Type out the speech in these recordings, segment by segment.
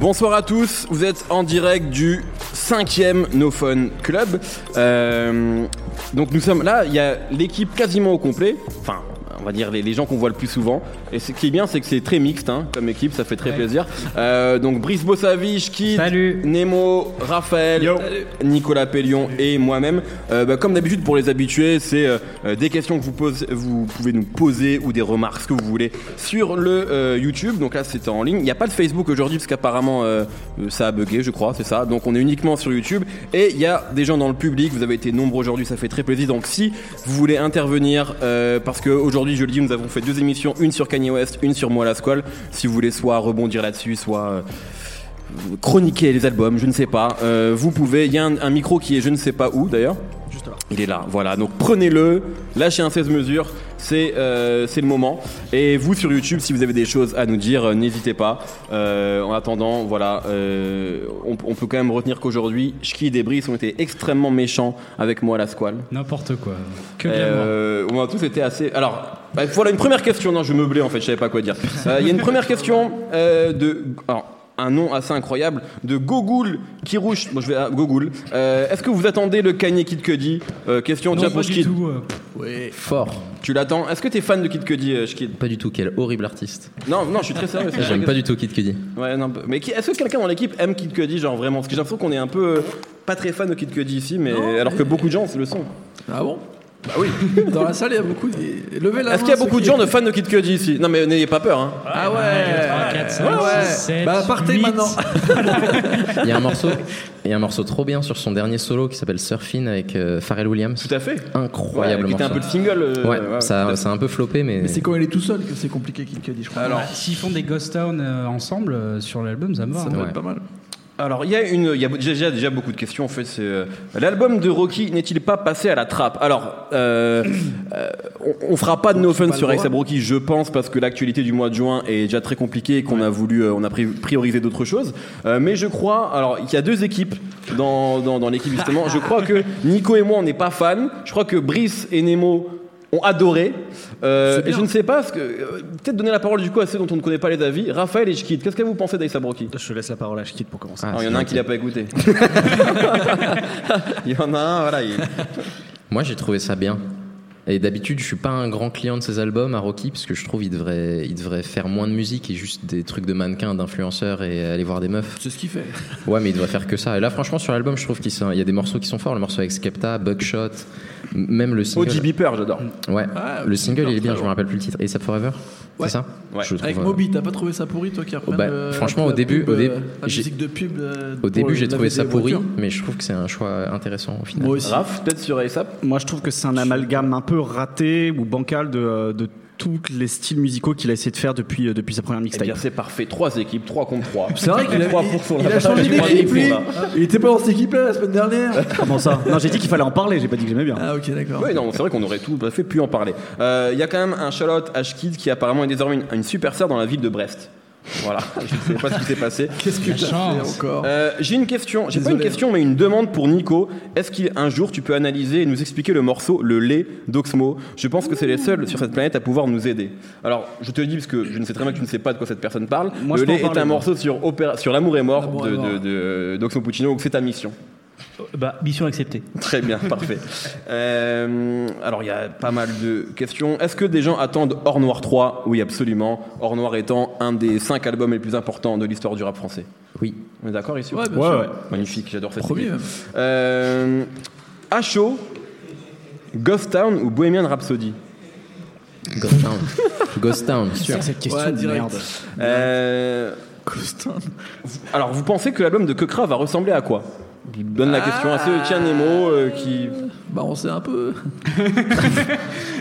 Bonsoir à tous, vous êtes en direct du cinquième No Fun Club. Euh, donc nous sommes là, il y a l'équipe quasiment au complet. On va dire les, les gens qu'on voit le plus souvent. Et ce qui est bien, c'est que c'est très mixte hein, comme équipe, ça fait très plaisir. Euh, donc Brice Bossavich, Kid, Salut. Nemo, Raphaël, Nicolas Pellion et moi-même. Euh, bah, comme d'habitude pour les habitués, c'est euh, euh, des questions que vous, posez- vous pouvez nous poser ou des remarques, ce que vous voulez, sur le euh, YouTube. Donc là, c'était en ligne. Il n'y a pas de Facebook aujourd'hui parce qu'apparemment euh, euh, ça a bugué, je crois, c'est ça. Donc on est uniquement sur YouTube. Et il y a des gens dans le public. Vous avez été nombreux aujourd'hui, ça fait très plaisir. Donc si vous voulez intervenir, euh, parce qu'aujourd'hui, je le dis, nous avons fait deux émissions, une sur Kanye West, une sur Moi la Squale. Si vous voulez soit rebondir là-dessus, soit euh, chroniquer les albums, je ne sais pas. Euh, vous pouvez, il y a un micro qui est je ne sais pas où d'ailleurs. Juste là. Il est là, voilà. Donc prenez-le, lâchez un 16 mesures, c'est euh, c'est le moment. Et vous sur YouTube, si vous avez des choses à nous dire, euh, n'hésitez pas. Euh, en attendant, voilà, euh, on, on peut quand même retenir qu'aujourd'hui, Shki et Brice ont été extrêmement méchants avec moi à la squale. N'importe quoi. Que de on a tous été assez. Alors, bah, voilà une première question. Non, je me blais en fait, je savais pas quoi dire. Euh, Il y a une première question euh, de. Alors, un nom assez incroyable de Gogoul qui rouge. Moi, je vais à Gogoul. Euh, Est-ce que vous attendez le Kanye Kid Cudi? Euh, Question tiens pas pour du Shkid. tout. euh. Oui. Fort. Tu l'attends? Est-ce que t'es fan de Kid Cudi, euh, Shkid Pas du tout, quel horrible artiste. Non, non, je suis très sérieux. c'est J'aime vrai pas que- du tout Kid Cudi. Ouais, non, mais qui- est-ce que quelqu'un dans l'équipe aime Kid Cudi, genre vraiment? Parce que j'ai l'impression qu'on est un peu euh, pas très fan de Kid Cudi ici, mais alors que beaucoup de gens le sont. Ah bon? Bah oui. Dans la salle, il y a beaucoup. de- Levez la Est-ce qu'il y a beaucoup de gens de fans de Kid Cudi ici Non, mais n'ayez pas peur. Hein. Ah ouais. 3, 4, 5, Ouais, ouais. 6, 7, Bah partez 8. maintenant. Il y a un morceau, il y a un morceau trop bien sur son dernier solo qui s'appelle Surfing avec euh, Pharrell Williams. Tout à fait. Incroyable Ouais, un peu le single. euh, Ouais, ouais, ça, a un peu floppé, mais, Mais c'est quand il est tout seul que c'est compliqué Kid Cudi, je crois. Alors, S'ils font des Ghost Town euh, ensemble euh, sur l'album, ça me va. ça hein. doit ouais. être pas mal. Alors, il y a une, il y a déjà, déjà beaucoup de questions. En fait, c'est euh, l'album de Rocky n'est-il pas passé à la trappe? Alors, euh, euh, on, on fera pas de no fun sur. ASAP Rocky, je pense, parce que l'actualité du mois de juin est déjà très compliquée et qu'on a voulu, euh, on a pri- priorisé d'autres choses. Euh, mais je crois, alors, il y a deux équipes dans, dans, dans l'équipe justement. Je crois que Nico et moi, on n'est pas fans. Je crois que Brice et Nemo ont adoré. Euh, et je ne sais pas, parce que euh, peut-être donner la parole du coup à ceux dont on ne connaît pas les avis. Raphaël et Shkid, qu'est-ce que vous pensez d'Aïssa Rocky Je te laisse la parole à Shkid pour commencer. Ah, alors, il y en a un qui l'a pas écouté. il y en a un, voilà. il- Moi, j'ai trouvé ça bien. Et d'habitude, je suis pas un grand client de ses albums à Rocky parce que je trouve il devrait, il devrait faire moins de musique et juste des trucs de mannequins, d'influenceurs et aller voir des meufs. C'est ce qu'il fait. Ouais, mais il devrait faire que ça. Et là, franchement, sur l'album, je trouve qu'il y a des morceaux qui sont forts. Le morceau avec Skepta, Buckshot, même le single. OG Beeper, j'adore. Ouais, Ah, le single, il est bien. Je me rappelle plus le titre. ASAP Forever, Ouais. c'est ça Ouais. Je le trouve, Avec euh, Moby, t'as pas trouvé ça pourri toi qui reprenne bah, euh, franchement, au début- pub, au euh, début, la j'ai- musique de pub. euh, Au début, j'ai trouvé ça pourri, voitures. mais je trouve que c'est un choix intéressant au final. Moi aussi. Raph, peut-être sur ASAP Moi, je trouve que c'est un amalgame un peu raté ou bancal de, de tous les styles musicaux qu'il a essayé de faire depuis, euh, depuis sa première Eh mixtape. c'est parfait. Trois équipes, 3 contre 3. C'est vrai qu'il a, 3 il, pour il a changé d'équipe, lui. là. Il était pas dans cette équipe-là la semaine dernière. Comment ça? Non, j'ai dit qu'il fallait en parler, j'ai pas dit que j'aimais bien. Ah ok, d'accord. Oui, non, c'est vrai qu'on aurait tout à fait pu en parler. Euh, Il y a quand même un Charlotte Ashkid qui apparemment est désormais une, une superstar dans la ville de Brest. Voilà, je ne sais pas ce qui s'est passé. Qu'est-ce que t'as fait chance. encore? Euh, j'ai une question, j'ai pas une question mais une demande pour Nico. Est-ce qu'un jour tu peux analyser et nous expliquer le morceau Le lait d'Oxmo? Je pense que c'est les seuls sur cette planète à pouvoir nous aider. Alors je te le dis parce que je ne sais très bien que tu ne sais pas de quoi cette personne parle. Moi, le lait est un morceau sur, opéra- sur l'amour est mort L'amour de, de- de- d'Oxmo Puccino, donc c'est ta mission. Bah, mission acceptée. Très bien, parfait. Euh, alors, il y a pas mal de questions. Est-ce que des gens attendent Or Noir 3 Oui, absolument. Or Noir étant un des cinq albums les plus importants de l'histoire du rap français. Oui. On est d'accord ici? Ouais, bien Ouais, sûr. ouais. Magnifique, j'adore cette Premier. Euh, à chaud, Ghost Town ou Bohemian Rhapsody? Ghost Town. Ghost Town, sûr. cette question Ouais, de merde. Euh, Costin. Alors, vous pensez que l'album de Kekra va ressembler à quoi? Je donne la question à ceux, tiens Nemo, euh, qui... Bah on sait un peu.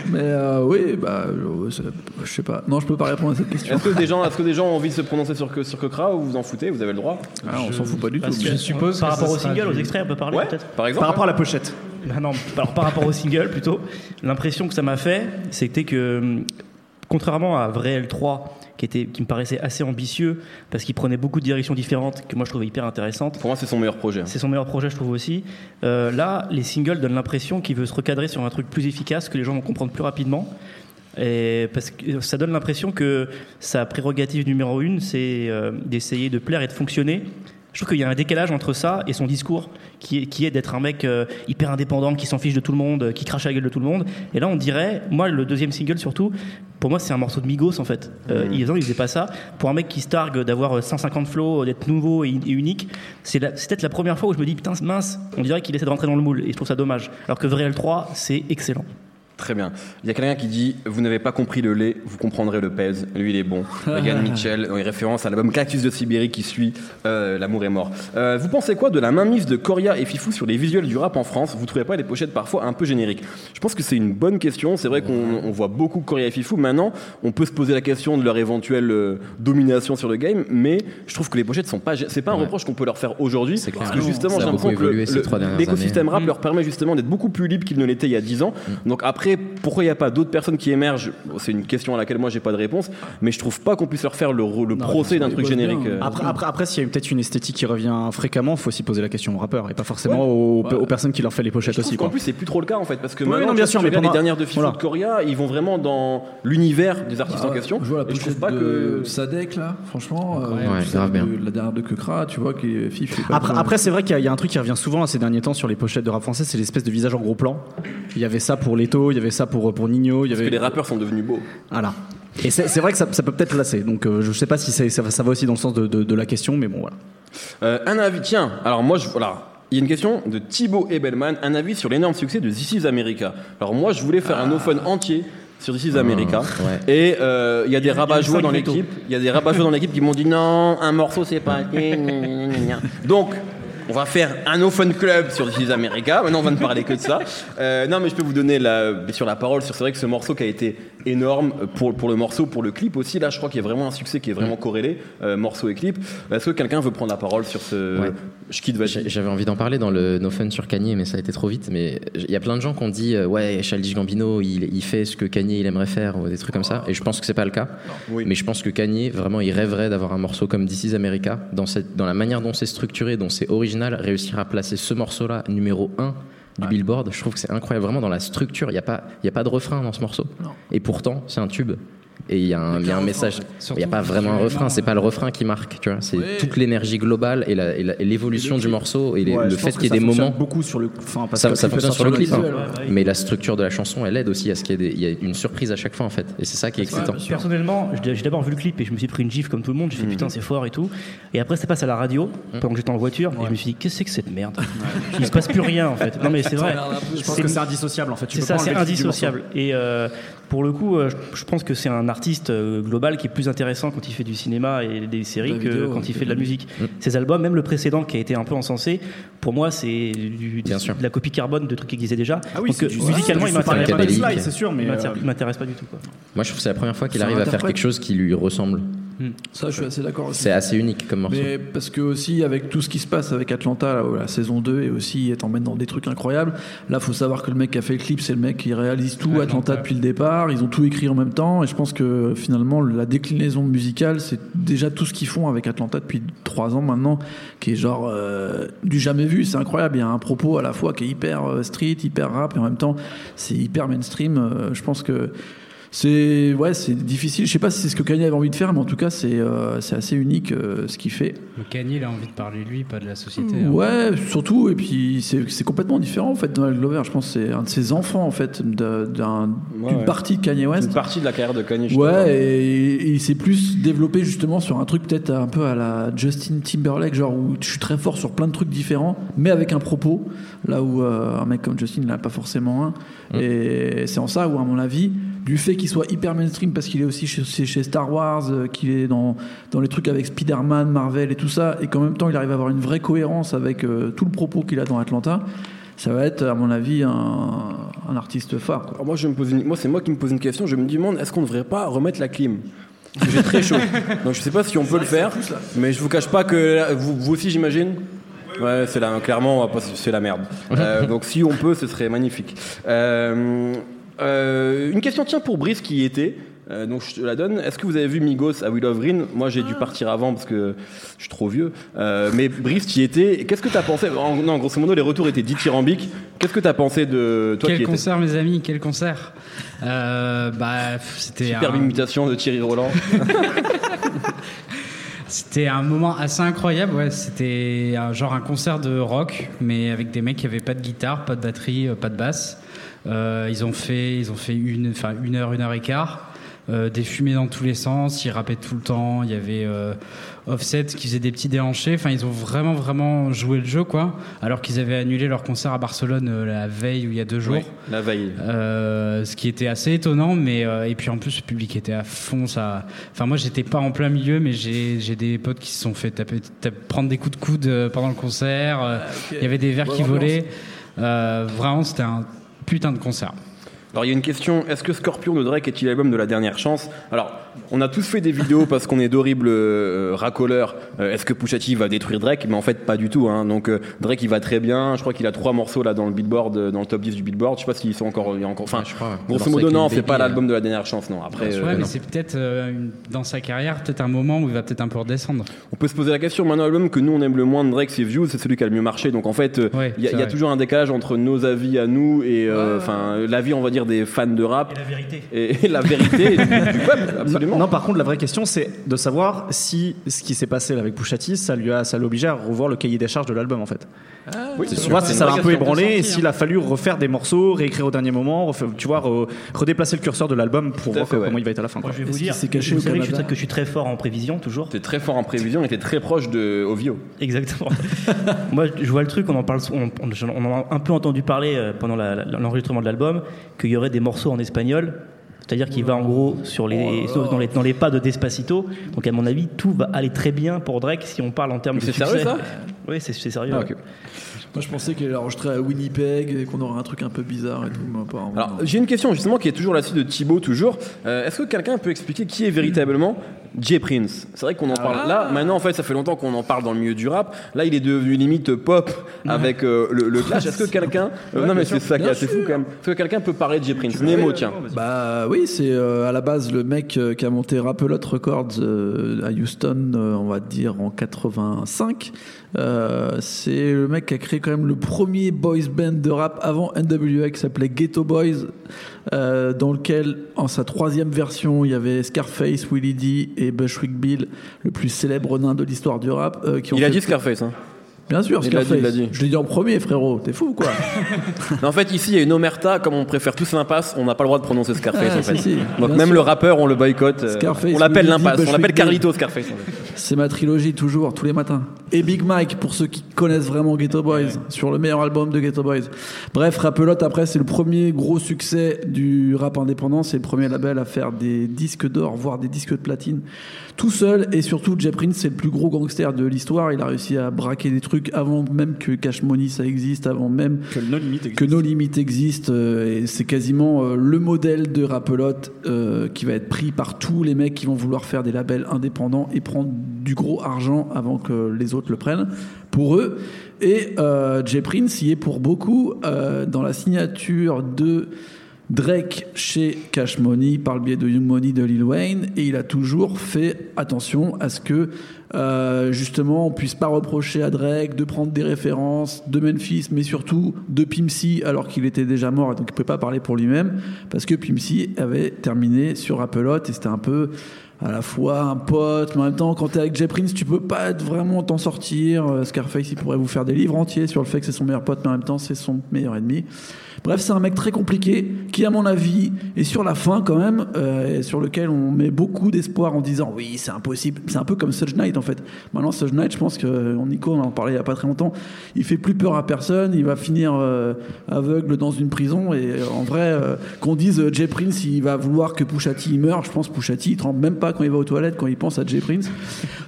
Mais euh, oui, bah je sais- je sais pas. Non, je peux pas répondre à cette question. Est-ce que, des gens, est-ce que des gens ont envie de se prononcer sur, que- sur ou vous en foutez Vous avez le droit? Ah, on s'en fout pas du tout. Parce que Je suppose par que rapport ça au sera single, du- aux extraits, on peut parler Ouais, peut-être? par exemple Par rapport à la pochette. Bah non, alors par rapport au single plutôt, l'impression que ça m'a fait, c'était que contrairement à Vrai L3, qui, était, qui me paraissait assez ambitieux, parce qu'il prenait beaucoup de directions différentes, que moi je trouvais hyper intéressantes, Pour moi, c'est son meilleur projet. hein. c'est son meilleur projet, je trouve aussi. Euh, là, les singles donnent l'impression qu'il veut se recadrer sur un truc plus efficace, que les gens vont comprendre plus rapidement. Et parce que ça donne l'impression que sa prérogative numéro une, c'est euh, d'essayer de plaire et de fonctionner. Je trouve qu'il y a un décalage entre ça et son discours, qui est, qui est d'être un mec euh, hyper indépendant, qui s'en fiche de tout le monde, euh, qui crache à la gueule de tout le monde. Et là, on dirait, moi, le deuxième single surtout, pour moi, c'est un morceau de Migos en fait. Euh, Mmh. Ils il faisait pas ça. Pour un mec qui se targue d'avoir 150 flows, d'être nouveau et, et unique, c'est peut-être la première fois où je me dis, putain, mince, on dirait qu'il essaie de rentrer dans le moule. Et je trouve ça dommage. Alors que Vrai L3, c'est excellent. Très bien. Il y a quelqu'un qui dit Vous n'avez pas compris le lait, vous comprendrez le pèse. Lui, il est bon. Yann Mitchell, en référence à l'album Cactus de Sibérie qui suit euh, L'amour est mort. Euh, vous pensez quoi de la mainmise de Coria et Fifou sur les visuels du rap en France? Vous trouvez pas les pochettes parfois un peu génériques? Je pense que c'est une bonne question. C'est vrai qu'on on voit beaucoup Coria et Fifou. Maintenant, on peut se poser la question de leur éventuelle euh, domination sur le game, mais je trouve que les pochettes sont pas. C'est pas un Ouais. reproche qu'on peut leur faire aujourd'hui. C'est Parce que justement, j'ai l'impression que l'écosystème rap leur permet justement d'être beaucoup plus libre qu'il ne l'était il y a 10 ans. Donc après, pourquoi il n'y a pas d'autres personnes qui émergent? Bon, C'est une question à laquelle moi j'ai pas de réponse, mais je trouve pas qu'on puisse leur faire le, le Non, procès d'un truc générique. bien. euh. Après, après, après s'il y a peut-être une esthétique qui revient fréquemment, faut aussi poser la question aux rappeurs et pas forcément aux, Ouais. personnes qui leur fait les Je pochettes trouve aussi. qu'en Quoi. plus c'est plus trop le cas en fait parce que Oui, maintenant non, bien sûr, mais regardes les pendant- dernières de Fifou voilà. de Coria ils vont vraiment dans l'univers des artistes en Ah, question Je vois la et je trouve pochette pas de que Sadek là, franchement. euh, Ouais, celle grave bien. de- La dernière de Kekra, tu vois, qui est fif. est pas Après, c'est vrai qu'il y, a- il y a un truc qui revient souvent ces derniers temps sur les pochettes de rap français, c'est l'espèce de visage en gros plan. Il y avait ça pour Leto, il y avait ça pour, pour Nino, il y parce avait. que les rappeurs sont devenus beaux. Voilà. Et c'est c'est vrai que ça, ça peut peut-être lasser. Donc euh, je sais pas si ça, va- ça va aussi dans le sens de, de- de la question, mais bon voilà. Euh, un avis, tiens, alors moi, je, voilà, il y a une question de Thibaut Ebelman, un avis sur l'énorme succès de This is America. Alors moi, je voulais faire un open entier sur This is America. ouais. Et euh, il y a des cinq dans l'équipe. Il y a des rabat-joie dans l'équipe qui m'ont dit non, un morceau c'est pas. Donc. On va faire un open club sur This is America. Maintenant, on va ne parler que de ça. Euh, non, mais je peux vous donner la, sûr la parole sur. C'est vrai que ce morceau qui a été énorme pour, pour le morceau, pour le clip aussi. Là, je crois qu'il y a vraiment un succès qui est vraiment corrélé, euh, morceau et clip. Est-ce que quelqu'un veut prendre la parole sur ce. Ouais. Je quitte J'avais envie d'en parler dans le No Fun sur Kanye, mais ça a été trop vite. Mais il y a plein de gens qui ont dit euh, ouais, Childish Gambino, il, il fait ce que Kanye il aimerait faire ou des trucs comme ça. Et je pense que c'est pas le cas. Oui. Mais je pense que Kanye vraiment il rêverait d'avoir un morceau comme This Is America dans cette dans la manière dont c'est structuré, dont c'est original, réussir à placer ce morceau-là numéro 1 du Billboard. Je trouve que c'est incroyable vraiment dans la structure. Il y a pas il y a pas de refrain dans ce morceau. Et pourtant c'est un tube. Et il y a un, il y a un message. Il n'y a pas vraiment un refrain, c'est pas le refrain qui marque, tu vois. C'est toute l'énergie globale et l'évolution du morceau et les- Ouais, le fait qu'il y ait des ça fonctionne moments. beaucoup sur le. Enfin, parce Ça, que ça fonctionne sur le clip, hein. ouais. mais la structure de la chanson, elle aide aussi à ce qu'il y ait des- il y a une surprise à chaque fois en fait. Et c'est ça qui est excitant. Personnellement, j'ai d'abord vu le clip et je me suis pris une gifle comme tout le monde. J'ai fait putain, c'est fort et tout. Et après, ça passe à la radio pendant que j'étais en voiture et je me suis dit, qu'est-ce que c'est que cette merde? Il se passe plus rien en fait. Non, mais c'est vrai. Je pense que c'est indissociable en fait. C'est ça, c'est indissociable. Et euh, pour le coup, euh, je, pense que c'est un artiste euh, global qui est plus intéressant quand il fait du cinéma et des séries La que vidéo, quand il fait de la que- musique. Mm. Ses albums, même le précédent qui a été un peu encensé, pour moi, c'est de la copie carbone de trucs qui existaient déjà. Ah oui, Donc, du- musicalement, il m'intéresse pas, pas du tout. Quoi. Moi, je trouve que c'est la première fois qu'il arrive à faire quelque chose qui lui ressemble. Ça, je suis assez d'accord aussi. C'est assez unique comme morceau. Mais parce que aussi avec tout ce qui se passe avec Atlanta, là, où la saison 2 et aussi elle t'emmène dans des trucs incroyables. Là, faut savoir que le mec qui a fait le clip, c'est le mec qui réalise tout Atlanta depuis le départ. Ils ont tout écrit en même temps et je pense que finalement la déclinaison musicale, c'est déjà tout ce qu'ils font avec Atlanta depuis trois ans maintenant, qui est genre euh, du jamais vu. C'est incroyable. Il y a un propos à la fois qui est hyper euh, street, hyper rap et en même temps c'est hyper mainstream. Euh, je pense que c'est ouais, c'est difficile. Je sais pas si c'est ce que Kanye avait envie de faire, mais en tout cas, c'est euh, c'est assez unique euh, ce qu'il fait. Mais Kanye, il a envie de parler de lui, pas de la société. hein. Ouais, surtout. Et puis c'est c'est complètement différent en fait. Donald Glover, je pense, c'est un de ses enfants en fait, d'un- Ouais, d'une ouais. partie de Kanye West. Une partie de la carrière de Kanye. je. Ouais, et, et il s'est plus développé justement sur un truc peut-être un peu à la Justin Timberlake, genre où je suis très fort sur plein de trucs différents, mais avec un propos, là où euh, un mec comme Justin n'a pas forcément un. Et c'est en ça où, à mon avis, du fait qu'il soit hyper mainstream parce qu'il est aussi chez, Star Wars, euh, qu'il est dans, dans les trucs avec Spider-Man, Marvel et tout ça, et qu'en même temps il arrive à avoir une vraie cohérence avec euh, tout le propos qu'il a dans Atlanta, ça va être, à mon avis, un, un artiste phare. quoi. Alors moi, je me pose une- moi, c'est moi qui me pose une question. Je me demande, est-ce qu'on ne devrait pas remettre la clim? Parce que J'ai très chaud. Donc je sais pas si on peut le faire, mais je vous cache pas que là, vous, vous aussi, j'imagine? Ouais, c'est la, clairement, c'est la merde. Euh, donc si on peut, ce serait magnifique. Euh, euh, une question, tiens, pour Brice qui y était. Euh, donc je te la donne. Est-ce que vous avez vu Migos à Willow Green? Moi j'ai dû partir avant parce que je suis trop vieux. Euh, mais Brice, tu y étais. Qu'est-ce que tu as pensé? En- Non, grosso modo, les retours étaient dithyrambiques. Qu'est-ce que tu as pensé de toi Quel qui étais? concert, mes amis, quel concert? Euh, Bah, c'était Superbe un, imitation de Thierry Roland. c'était un moment assez incroyable. Ouais, c'était un, genre un concert de rock, mais avec des mecs qui avaient pas de guitare, pas de batterie, euh, pas de basse. Euh, ils ont fait, ils ont fait une, enfin une heure, une heure et quart. Euh, des fumées dans tous les sens, ils rappaient tout le temps. Il y avait euh, Offset qui faisait des petits déhanchés. Enfin, ils ont vraiment, vraiment joué le jeu, quoi. Alors qu'ils avaient annulé leur concert à Barcelone euh, la veille ou il y a deux jours. La veille. Ce qui était assez étonnant, mais et puis en plus le public était à fond. Ça, enfin moi j'étais pas en plein milieu, mais j'ai des potes qui se sont fait taper, taper- prendre des coups de coude pendant le concert. Euh, Il y avait des verres qui volaient. Vraiment c'était un putain de concert. Alors il y a une question, est-ce que Scorpion de Drake est-il l'album de la dernière chance? Alors, on a tous fait des vidéos parce qu'on est d'horribles euh, racoleurs. Euh, est-ce que Pusha T va détruire Drake? Mais en fait pas du tout. Hein. Donc euh, Drake il va très bien. Je crois qu'il a trois morceaux là dans le Billboard, dans le top 10 du Billboard. Je sais pas s'ils sont encore, il y a encore. Enfin, je crois. Le grosso modo non, c'est pas l'album de la dernière chance. Non. Après, euh, ouais, mais c'est peut-être euh, dans sa carrière peut-être un moment où il va peut-être un peu redescendre. on peut se poser la question. Maintenant l'album que nous on aime le moins de Drake, c'est Views, c'est celui qui a le mieux marché. Donc en fait, euh, il Ouais, y a, y toujours un décalage entre nos avis à nous et euh, enfin l'avis on va dire des fans de rap Et la vérité. et, et la vérité du peuple. Absolument. Non, non, par contre, la vraie question, c'est de savoir si ce qui s'est passé là avec Pusha T, ça lui a, ça l'a obligé à revoir le cahier des charges de l'album en fait. Oui, Tu vois, si ça l'a un peu ébranlé et s'il a fallu refaire des morceaux, réécrire au dernier moment, refaire- tu vois, re- redéplacer le curseur de l'album pour voir fait, que- ouais. comment il va être à la fin. quoi. Moi, je vais vous Est-ce dire, s'est caché vous au savez que je, suis très, que je suis très fort en prévision, toujours. T'es très fort en prévision, et t'es très proche de Ovio. Exactement. Moi, je vois le truc, on en parle, on, on- on en a un peu entendu parler euh, pendant la- la- l'enregistrement de l'album, qu'il y aurait des morceaux en espagnol. C'est-à-dire qu'il va en gros sur les, dans, les, dans les pas de Despacito. Donc à mon avis, tout va aller très bien pour Drake si on parle en termes Mais de c'est sérieux, ça? Oui, c'est sérieux. Ah. Moi, je pensais qu'elle enregistrait à Winnipeg et qu'on aurait un truc un peu bizarre et tout. Mais apparemment, Alors, non. j'ai une question justement qui est toujours là-dessus de Thibaut, toujours. Euh, Est-ce que quelqu'un peut expliquer qui est véritablement Jay Prince? C'est vrai qu'on en parle là. Maintenant, en fait, ça fait longtemps qu'on en parle dans le milieu du rap. Là, il est devenu limite pop avec euh, le, le clash. Est-ce que quelqu'un. euh, non, mais c'est ça qui est assez fou quand même. Est-ce que quelqu'un peut parler de Jay Prince? Nemo, tiens. Bah oui, c'est euh, à la base le mec euh, qui a monté Rapelot Records euh, à Houston, euh, on va dire en 85. Euh, c'est le mec qui a créé quand même le premier boys band de rap avant NWA qui s'appelait Ghetto Boys, euh, dans lequel en sa troisième version il y avait Scarface, Willie D et Bushwick Bill, le plus célèbre nain de l'histoire du rap. euh, qui ont Il a dit Scarface. Hein. Bien sûr, Il dit, Scarface. dit. Je l'ai dit en premier, frérot. T'es fou ou quoi Non, en fait, ici, il y a une omerta. Comme on préfère tous l'impasse, on n'a pas le droit de prononcer Scarface. Ah, en fait. si, si. Donc, Bien même sûr. le rappeur, on le boycotte. euh, Scarface, on l'appelle l'impasse. On l'appelle. Carlito Scarface. en fait. C'est ma trilogie toujours, tous les matins. Et Big Mike, pour ceux qui connaissent vraiment Ghetto Boys, sur le meilleur album de Ghetto Boys. Bref, Rapelote, après, c'est le premier gros succès du rap indépendant. C'est le premier label à faire des disques d'or, voire des disques de platine, tout seul. Et surtout, Jay Prince, c'est le plus gros gangster de l'histoire. Il a réussi à braquer des trucs avant même que Cash Money ça existe, avant même Que No Limit existe. que euh, et c'est quasiment euh, le modèle de Rapelote euh, qui va être pris par tous les mecs qui vont vouloir faire des labels indépendants et prendre du gros argent avant que les autres le prennent pour eux et euh, Jay Prince y est pour beaucoup euh, dans la signature de Drake chez Cash Money par le biais de Young Money de Lil Wayne et il a toujours fait attention à ce que euh, justement on puisse pas reprocher à Drake de prendre des références de Memphis mais surtout de Pimp C alors qu'il était déjà mort et donc il pouvait pas parler pour lui-même parce que Pimp C avait terminé sur Appelote et c'était un peu à la fois un pote, mais en même temps, quand t'es avec Jay Prince, tu peux pas être vraiment t'en sortir. Euh, Scarface, il pourrait vous faire des livres entiers sur le fait que c'est son meilleur pote, mais en même temps, c'est son meilleur ennemi. Bref, c'est un mec très compliqué qui, à mon avis, est sur la fin quand même, euh, et sur lequel on met beaucoup d'espoir en disant oui, c'est impossible. C'est un peu comme Suge Knight en fait. Maintenant, Suge Knight, je pense que euh, Nico on en parlait il y a pas très longtemps. Il fait plus peur à personne. Il va finir euh, aveugle dans une prison. Et en vrai, euh, qu'on dise Jay Prince, il va vouloir que il meure. Je pense T il tremble même pas quand il va aux toilettes quand il pense à Jay Prince.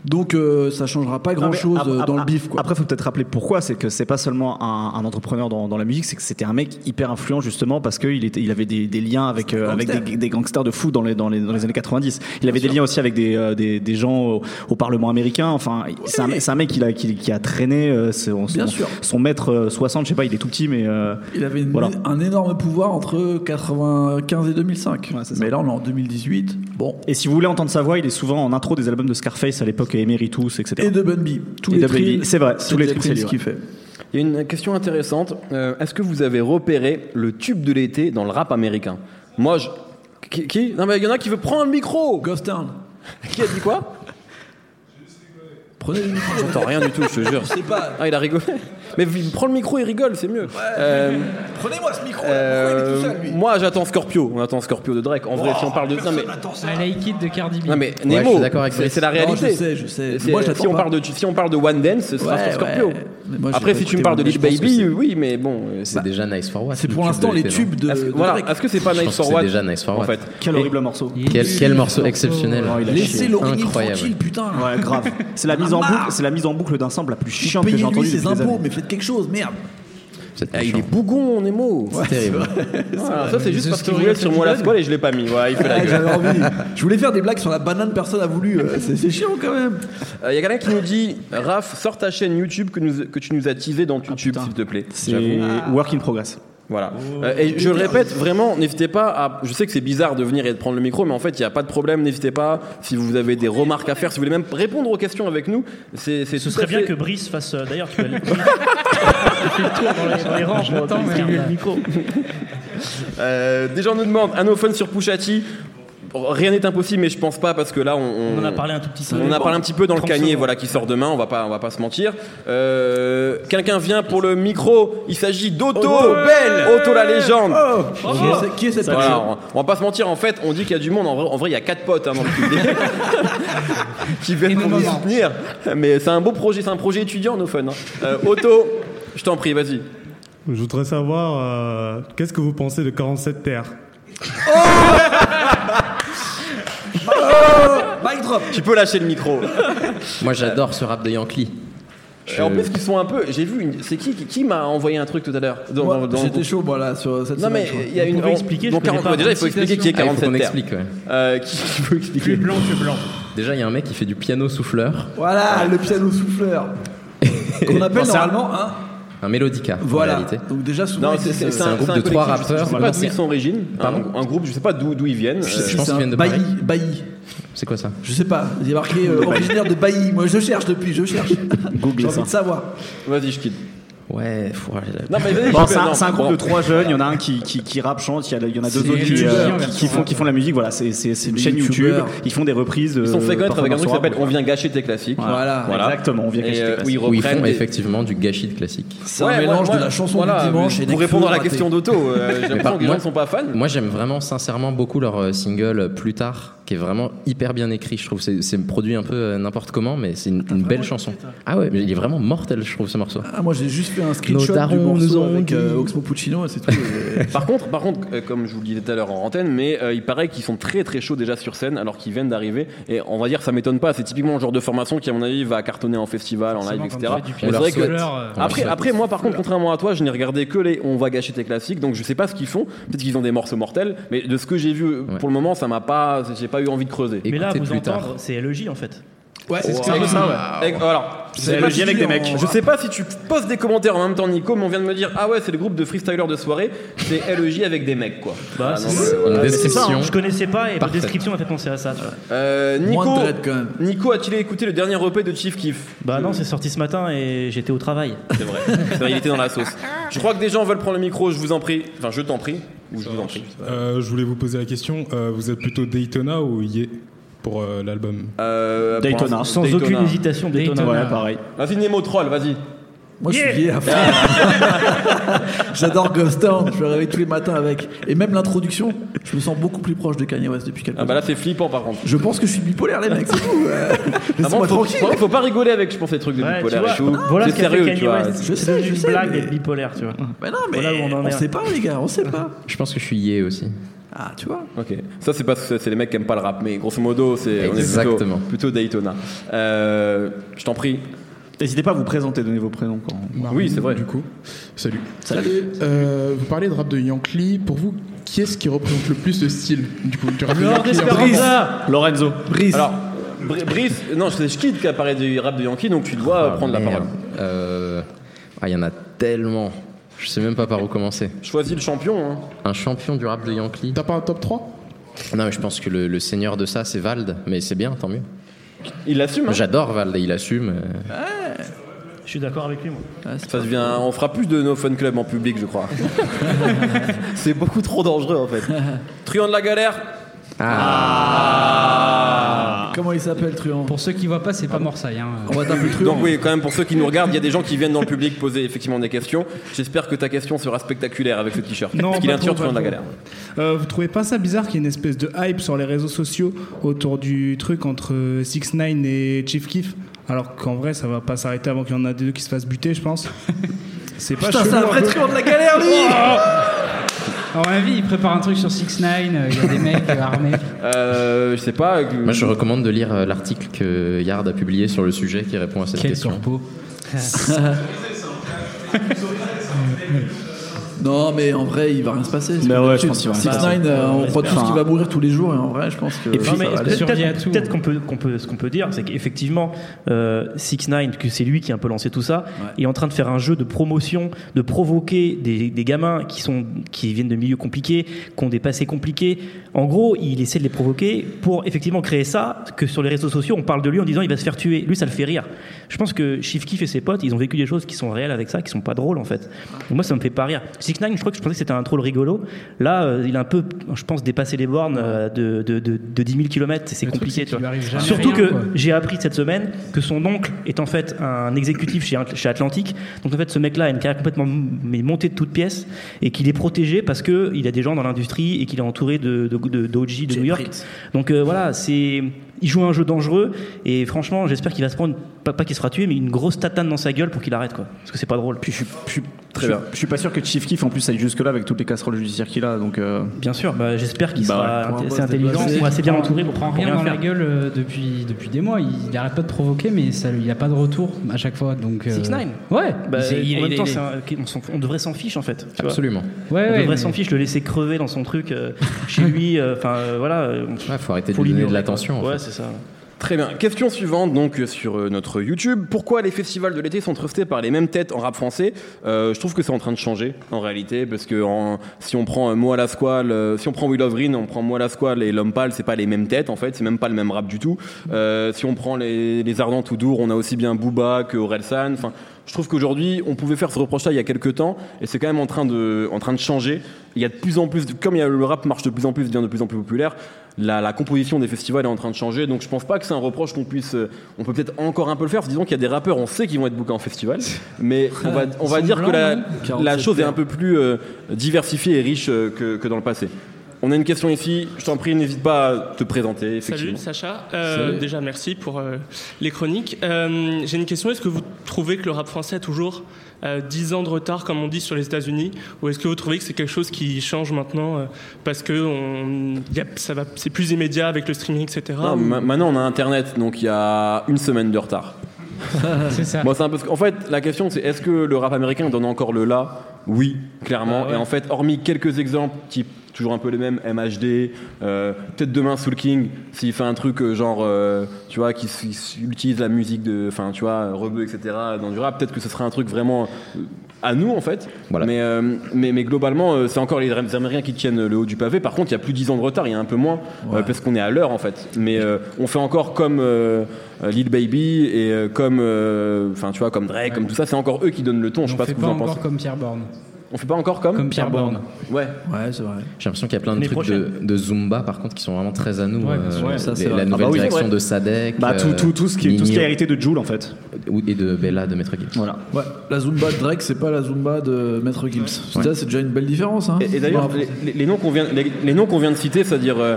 Donc ça changera pas grand chose dans le bif quoi. Après, faut peut-être rappeler pourquoi. C'est que c'est pas seulement un, un entrepreneur dans, dans la musique, c'est que c'était un mec hyper hyper influent justement parce qu'il était, il avait des, des liens avec, euh, avec des, des gangsters de fou dans les, dans les, dans les années 90. Il avait des liens aussi avec des, euh, des, des gens au, au Parlement américain. Enfin, c'est un, mec qui a, qui, qui a traîné euh, son, son, maître euh, 60, je sais pas, il est tout petit, mais Il avait une- Voilà. un énorme pouvoir entre 95 et 2005. Ouais, c'est ça. Mais là, on est en 2018. Bon. Et si vous voulez entendre sa voix, il est souvent en intro des albums de Scarface à l'époque, Emeritus, etc. Et de Bunby. Tous Et les C'est vrai, tous les trills, c'est Prince lui, qui ouais. fait. Il y a une question intéressante. Euh, Est-ce que vous avez repéré le tube de l'été dans le rap américain? Moi, je. Qui, qui? Non, mais il y en a qui veut prendre le micro Ghost Town. Qui a dit quoi? Prenez le micro. J'entends rien du tout, je te jure. Je sais pas. Ah, il a rigolé. Mais il prend le micro et rigole, c'est mieux. Euh, Prenez-moi ce micro. euh, moi, j'attends Scorpio. On attend Scorpio de Drake. En vrai, si on parle de ça, mais. I like it de Cardi B. Non, mais je Nemo, suis d'accord avec c'est Brice. c'est la Non, réalité. je sais, je sais. C'est- Moi, si, on pas. parle de, si on parle de One Dance, ce sera sur Scorpio. Mais moi, j'ai Après, pas si tu écouté me parles de One je pense Baby, oui, mais bon. C'est déjà Nice for What. C'est le pour tube l'instant les l'été, tubes de. Est-ce que- de voilà, Drake. est-ce que c'est pas Je Nice pense for que c'est What déjà Nice for En What. fait? Quel horrible morceau. Il est Quel, morceau exceptionnel. Oh, il a Laissez chié. l'origine Incroyable. tranquille, putain. Ouais, grave. C'est la mise en boucle, c'est la mise en boucle d'un sample la plus chiante que j'ai Payez-lui entendue ses depuis des impôts, années. mais faites quelque chose, merde. Ah, il est bougon, Nemo. C'est terrible. Voilà, ça, c'est juste parce qu'il voulait sur moi la squale et je l'ai pas mis. Voilà, il fait la Ah, gueule. J'avais envie. Je voulais faire des blagues sur la banane, personne n'a voulu. Euh, C'est chiant quand même. Il y a quelqu'un qui nous dit Raph, sors ta chaîne YouTube que, nous- que tu nous as teasé dans YouTube, putain. s'il te plaît. C'est J'avoue. work in progress. Voilà. Euh, et je le répète, vraiment, n'hésitez pas à. Je sais que c'est bizarre de venir et de prendre le micro, mais en fait, il n'y a pas de problème. N'hésitez pas. Si vous avez des remarques à faire, si vous voulez même répondre aux questions avec nous, c'est c'est Ce serait bien fait- que Brice fasse. euh, D'ailleurs, tu fait le tour dans les, dans les rangs pour J'attends, distribuer merde. le micro. Euh, des gens nous demandent un ophone sur Pushati. Rien n'est impossible, mais je pense pas parce que là, on, On en a parlé un tout petit peu. On a parlé un petit peu dans le 30 canier, voilà, qui sort demain. On va pas, on va pas se mentir. Euh, Quelqu'un vient pour le micro. Il s'agit d'Otto, belle, Otto la légende. Qui est ce- Qui est cette Voilà, personne on, on va pas se mentir. En fait, on dit qu'il y a du monde. En vrai, en vrai, il y a quatre potes hein, dans le public qui viennent pour nous soutenir. Mais c'est un beau projet, c'est un projet étudiant, no fun. hein. Euh, Otto, je t'en prie, vas-y. Je voudrais savoir euh, qu'est-ce que vous pensez de 47 terres? Mic Tu peux lâcher le micro. Moi, j'adore ce rap de Yankee. Et en plus, qu'ils sont un peu. J'ai vu. une- C'est qui qui, qui m'a envoyé un truc tout à l'heure dans- J'étais chaud, voilà, sur cette Non mais je il y a une. on- expliquer, je donc, connais 40 pas. déjà il faut expliquer qui est Ah, il faut 47 qu'on terres. explique, ouais. Euh, qui qui peut expliquer Tu es blanc, tu es blanc. Déjà, il y a un mec qui fait du piano souffleur, Voilà, le piano souffleur. Qu'on appelle Bon, c'est un- normalement un. un mélodica en Voilà. réalité. Donc déjà, souvent, c'est un groupe de trois je rappeurs, Je sais pas voilà, d'où ils c'est- sont origines. Pardon Un, un groupe, je sais pas d'où d'où ils viennent. si, pense qu'ils un viennent de Bailly, Paris. Bailly. C'est quoi ça? Je sais pas, il y a marqué euh, originaire de Bailly. Moi, je cherche depuis, je cherche. Google J'ai envie de savoir. Vas-y, je quitte. Ouais, faut- Non mais vas-y. Bon, c'est un, non, c'est un groupe bon. de trois jeunes. Il y en a un qui, qui, qui rappe, chante. Il y, a- il y en a deux C'est autres qui, euh, qui, font, qui font de la musique. Voilà, c'est c'est- c'est une chaîne YouTube. Ils font des reprises. Ils sont fait connaître avec un truc qui s'appelle On vient gâcher tes classiques. Voilà. Exactement, on vient gâcher tes euh, classiques. où ils font des- effectivement du gâchis de classique. C'est un mélange de la chanson voilà, du dimanche et Pour répondre à la question d'Otto, euh, j'ai l'impression que les moi- gens ne sont pas fans. Moi, j'aime vraiment sincèrement beaucoup leur euh, single euh, Plus tard, qui est vraiment hyper bien écrit. Je trouve que c'est- produit un peu euh, n'importe comment, mais c'est une, une belle chanson. Ah ouais, mais il est vraiment mortel, je trouve, ce morceau. Ah, moi, j'ai juste fait un screenshot du darons nous morceau avec euh, Oxmo Puccino, et c'est tout. Et- Par contre, par contre, euh, comme je vous le disais tout à l'heure en antenne, mais euh, il paraît qu'ils sont très très chauds déjà sur scène alors qu'ils viennent d'arriver. Et on va dire, ça m'étonne pas. C'est typiquement le genre de formation qui, à mon avis, va cartonner en festival, en live, etc. du Mais vrai que euh, après, après, moi, par contre, contrairement à toi, je n'ai regardé que les On va gâcher tes classiques, donc je sais pas ce qu'ils font. Peut-être qu'ils ont des morceaux mortels, mais de ce que j'ai vu Ouais. pour le moment, ça m'a pas, j'ai pas eu envie de creuser. Mais là, Écoutez vous plus tard. entendre, c'est LEJ en fait. Ouais, c'est un peu ça, Alors, sais C'est J avec des mecs. Je sais pas si tu poses des commentaires en même temps, Nico, mais on vient de me dire Ah ouais, c'est le groupe de freestylers de soirée, c'est LEJ avec des mecs, quoi. Bah, Ah, c'est non, ça. hein, je connaissais pas et Parfaite. description m'a fait penser à ça. Euh, Nico. Nico, a-t-il écouté le dernier EP de Chief Keef? Bah non, c'est sorti ce matin et j'étais au travail. C'est vrai. C'est vrai, il était dans la sauce. Je crois que des gens veulent prendre le micro, je vous en prie. Enfin, je t'en prie. Ou je vous en prie. Euh, Je voulais vous poser la question euh, vous êtes plutôt Daytona ou Yé pour euh, l'album Euh, Daytona. Sans Daytona. aucune hésitation, Daytona. Daytona. Ouais, pareil. Vas-y, Nemo Troll, vas-y. Moi, je suis lié à fond. J'adore Ghost Town, je me réveille tous les matins avec. Et même l'introduction, je me sens beaucoup plus proche de Kanye West depuis quelques Ah bah là, c'est flippant par contre. Je pense que je suis bipolaire, les mecs, c'est tout. euh. Ah Laissez-moi faut, tranquille. faut- faut pas rigoler avec, je pense, les trucs de Ouais, bipolaire vois, et tout. voilà c'est ce sérieux, Kanye tu vois. West. Je sais, je une sais, blague mais- d'être bipolaire, tu vois. Mais non, mais Voilà où on en on est. sait pas, les gars, on sait pas. Je pense que je suis yé aussi. Ah, tu vois. Ok. Ça, c'est parce que c'est les mecs qui aiment pas le rap, mais grosso modo, c'est on est Exactement. plutôt, plutôt Daytona. Euh, je t'en prie. N'hésitez pas à vous présenter, donner vos prénoms. Quand... Marvin, Oui, c'est vrai. Du coup, salut. Salut. Euh, vous parlez de rap de Yankee. Pour vous, qui est-ce qui représente le plus le style du coup du rap de Yankee Lorenzo. Brice. Alors, Br- Brice, non, c'est Schkid qui a parlé du rap de Yankee, donc tu dois Ah, prendre la parole. Euh, Ah, il y en a tellement. Je sais même pas par où commencer. Choisis le champion. Hein. Un champion du rap de Yankee. T'as pas un top 3 Non, mais je pense que le, le seigneur de ça, c'est Vald. Mais c'est bien, tant mieux. Il l'assume. hein. J'adore Vald et il assume. euh, Je suis d'accord avec lui, moi. Ça devient, on fera plus de No Fun Club en public, je crois. c'est beaucoup trop dangereux en fait. Truand de la galère. Comment il s'appelle, Truand Pour ceux qui voient pas, c'est pas Morsaille. Hein. On va t'appeler Truand. Donc oui, quand même pour ceux qui nous regardent, il y a des gens qui viennent dans le public poser effectivement des questions. J'espère que ta question sera spectaculaire avec ce t-shirt. Non, Parce qu'il est un t-shirt de la galère. Euh, vous trouvez pas ça bizarre qu'il y ait une espèce de hype sur les réseaux sociaux autour du truc entre 6 9 et Chief Keef? Alors qu'en vrai ça va pas s'arrêter avant qu'il y en a deux qui se fassent buter je pense c'est pas Putain, chelou c'est un vrai Truand de la galère, lui À mon avis, il prépare un truc sur 6 9 il y a des mecs euh, armés. Euh, je sais pas. euh, Moi, je recommande de lire euh, l'article que Yard a publié sur le sujet qui répond à cette Quel question. corpo. Non, mais en vrai, il va rien se passer. Mais comme ouais, d'habitude. je pense qu'il va rien se 6 passer. 9 euh, on croit tous qu'il va mourir tous les jours, et en vrai, je pense que. Et puis, peut-être qu'on peut, qu'on peut, ce qu'on peut dire, c'est qu'effectivement, euh, 6 9 que c'est lui qui a un peu lancé tout ça, est en train de faire un jeu de promotion, de provoquer des, des gamins qui sont, qui viennent de milieux compliqués, qui ont des passés compliqués. En gros, il essaie de les provoquer pour effectivement créer ça, que sur les réseaux sociaux, on parle de lui en disant il va se faire tuer. Lui, ça le fait rire. Je pense que Chief Keef et ses potes, ils ont vécu des choses qui sont réelles avec ça, qui sont pas drôles en fait. Donc moi, ça me fait pas rire. 6 9 je crois que je pensais que c'était un troll rigolo. Là, euh, il a un peu, je pense, dépassé les bornes euh, de, de, de, de 10 000 km. C'est truc, compliqué, tu vois. Surtout rien, que j'ai appris cette semaine que son oncle est en fait un exécutif chez, chez Atlantic. Donc en fait, ce mec-là a une carrière complètement montée de toutes pièces et qu'il est protégé parce que il a des gens dans l'industrie et qu'il est entouré de, de, de, d'OG de New York. Donc euh, voilà, c'est il joue un jeu dangereux et franchement, j'espère qu'il va se prendre pas, pas qu'il se fera tuer, mais une grosse tatane dans sa gueule pour qu'il arrête quoi. Parce que c'est pas drôle. Puis je suis- Très je, bien. je suis pas sûr que Chief Keef en plus aille jusque là avec toutes les casseroles judiciaires qu'il a. Donc euh, Bien sûr, bah, j'espère qu'il Bah sera assez intelligent ou assez bien Il entouré pour, il prend pour rien dans faire. la gueule euh, depuis, depuis des mois. Il, il arrête pas de provoquer, mais ça, il n'y a pas de retour à chaque fois. Donc, euh, 6ix9ine Ouais. Bah, il- en même il- temps, il- un- on, devrait s'en fiche en fait. tu vois. Absolument. Ouais, On ouais, devrait mais- s'en fiche, le laisser crever dans son truc euh, chez lui. Enfin euh, voilà. euh, Ouais, faut arrêter faut de lui donner de l'attention. Ouais, c'est ça. Très bien. Question suivante, donc sur euh, notre YouTube. Pourquoi les festivals de l'été sont trustés par les mêmes têtes en rap français? Euh, Je trouve que c'est en train de changer en réalité, parce que si on prend euh, Moi la Squale, si on prend Will of Green, on prend Moi la Squale et L'Homme Pâle, c'est pas les mêmes têtes en fait, c'est même pas le même rap du tout. Si on prend les, les Ardents tout Dour, on a aussi bien Booba que Orelsan. Enfin, je trouve qu'aujourd'hui, on pouvait faire ce reproche-là il y a quelques temps, et c'est quand même en train de, en train de changer. Il y a de plus en plus, comme il y a, le rap marche de plus en plus, devient de plus en plus populaire. La, la composition des festivals est en train de changer, donc je pense pas que c'est un reproche qu'on puisse. euh, On peut peut-être encore un peu le faire. Disons qu'il y a des rappeurs, on sait qu'ils vont être bookés en festival, mais on va, on dire que la, la 47 chose est un peu plus euh, diversifiée et riche euh, que, que dans le passé. On a une question ici. Je t'en prie, n'hésite pas à te présenter. Effectivement. Salut Sacha, Euh, déjà merci pour euh, les chroniques. Euh, J'ai une question, est-ce que vous trouvez que le rap français a toujours euh, 10 ans de retard comme on dit sur les États-Unis ou est-ce que vous trouvez que c'est quelque chose qui change maintenant euh, parce que on, y a- ça va, c'est plus immédiat avec le streaming etc. Non, ou- ma- maintenant on a Internet, donc il y a une semaine de retard. C'est ça. Un peu. En fait, la question c'est est-ce que le rap américain donne encore le là Oui, clairement. Ah ouais. Et en fait, hormis quelques exemples, type toujours un peu les mêmes, MHD, euh, peut-être demain Soul King, s'il fait un truc euh, genre, euh, tu vois, qui, utilise la musique de, enfin, tu vois, Rebeu, etc. dans du rap, peut-être que ce sera un truc vraiment à nous en fait. Voilà. Mais, euh, mais, mais globalement, c'est encore les Américains qui tiennent le haut du pavé. Par contre, il y a plus de 10 ans de retard, il y a un peu moins, euh, parce qu'on est à l'heure en fait. Mais euh, on fait encore comme Lil Baby et euh, comme, euh, enfin, tu vois, comme Drake, comme tout ça. C'est encore eux qui donnent le ton. Je sais on pas ce que vous en encore pensez. comme Pierre Borne. On fait pas encore comme Comme Pierre Borne. Ouais. Ouais, c'est vrai. J'ai l'impression qu'il y a plein de L'année trucs de, de Zumba, par contre, qui sont vraiment très à nous. Ouais, euh, bien sûr. Ça, c'est vrai. la nouvelle Ah bah oui, direction ouais. de Sadek. bah, tout, euh, tout, tout, ce qui, tout ce qui a Nino, hérité de Joule en fait. Et de Bella de Maître Gims. Voilà. Ouais, la Zumba de Drake, c'est pas la Zumba de Maître Gims. Ça, c'est déjà une belle différence. Hein. Et, et d'ailleurs, les, les- les noms qu'on vient, les, les noms qu'on vient de citer, c'est-à-dire euh,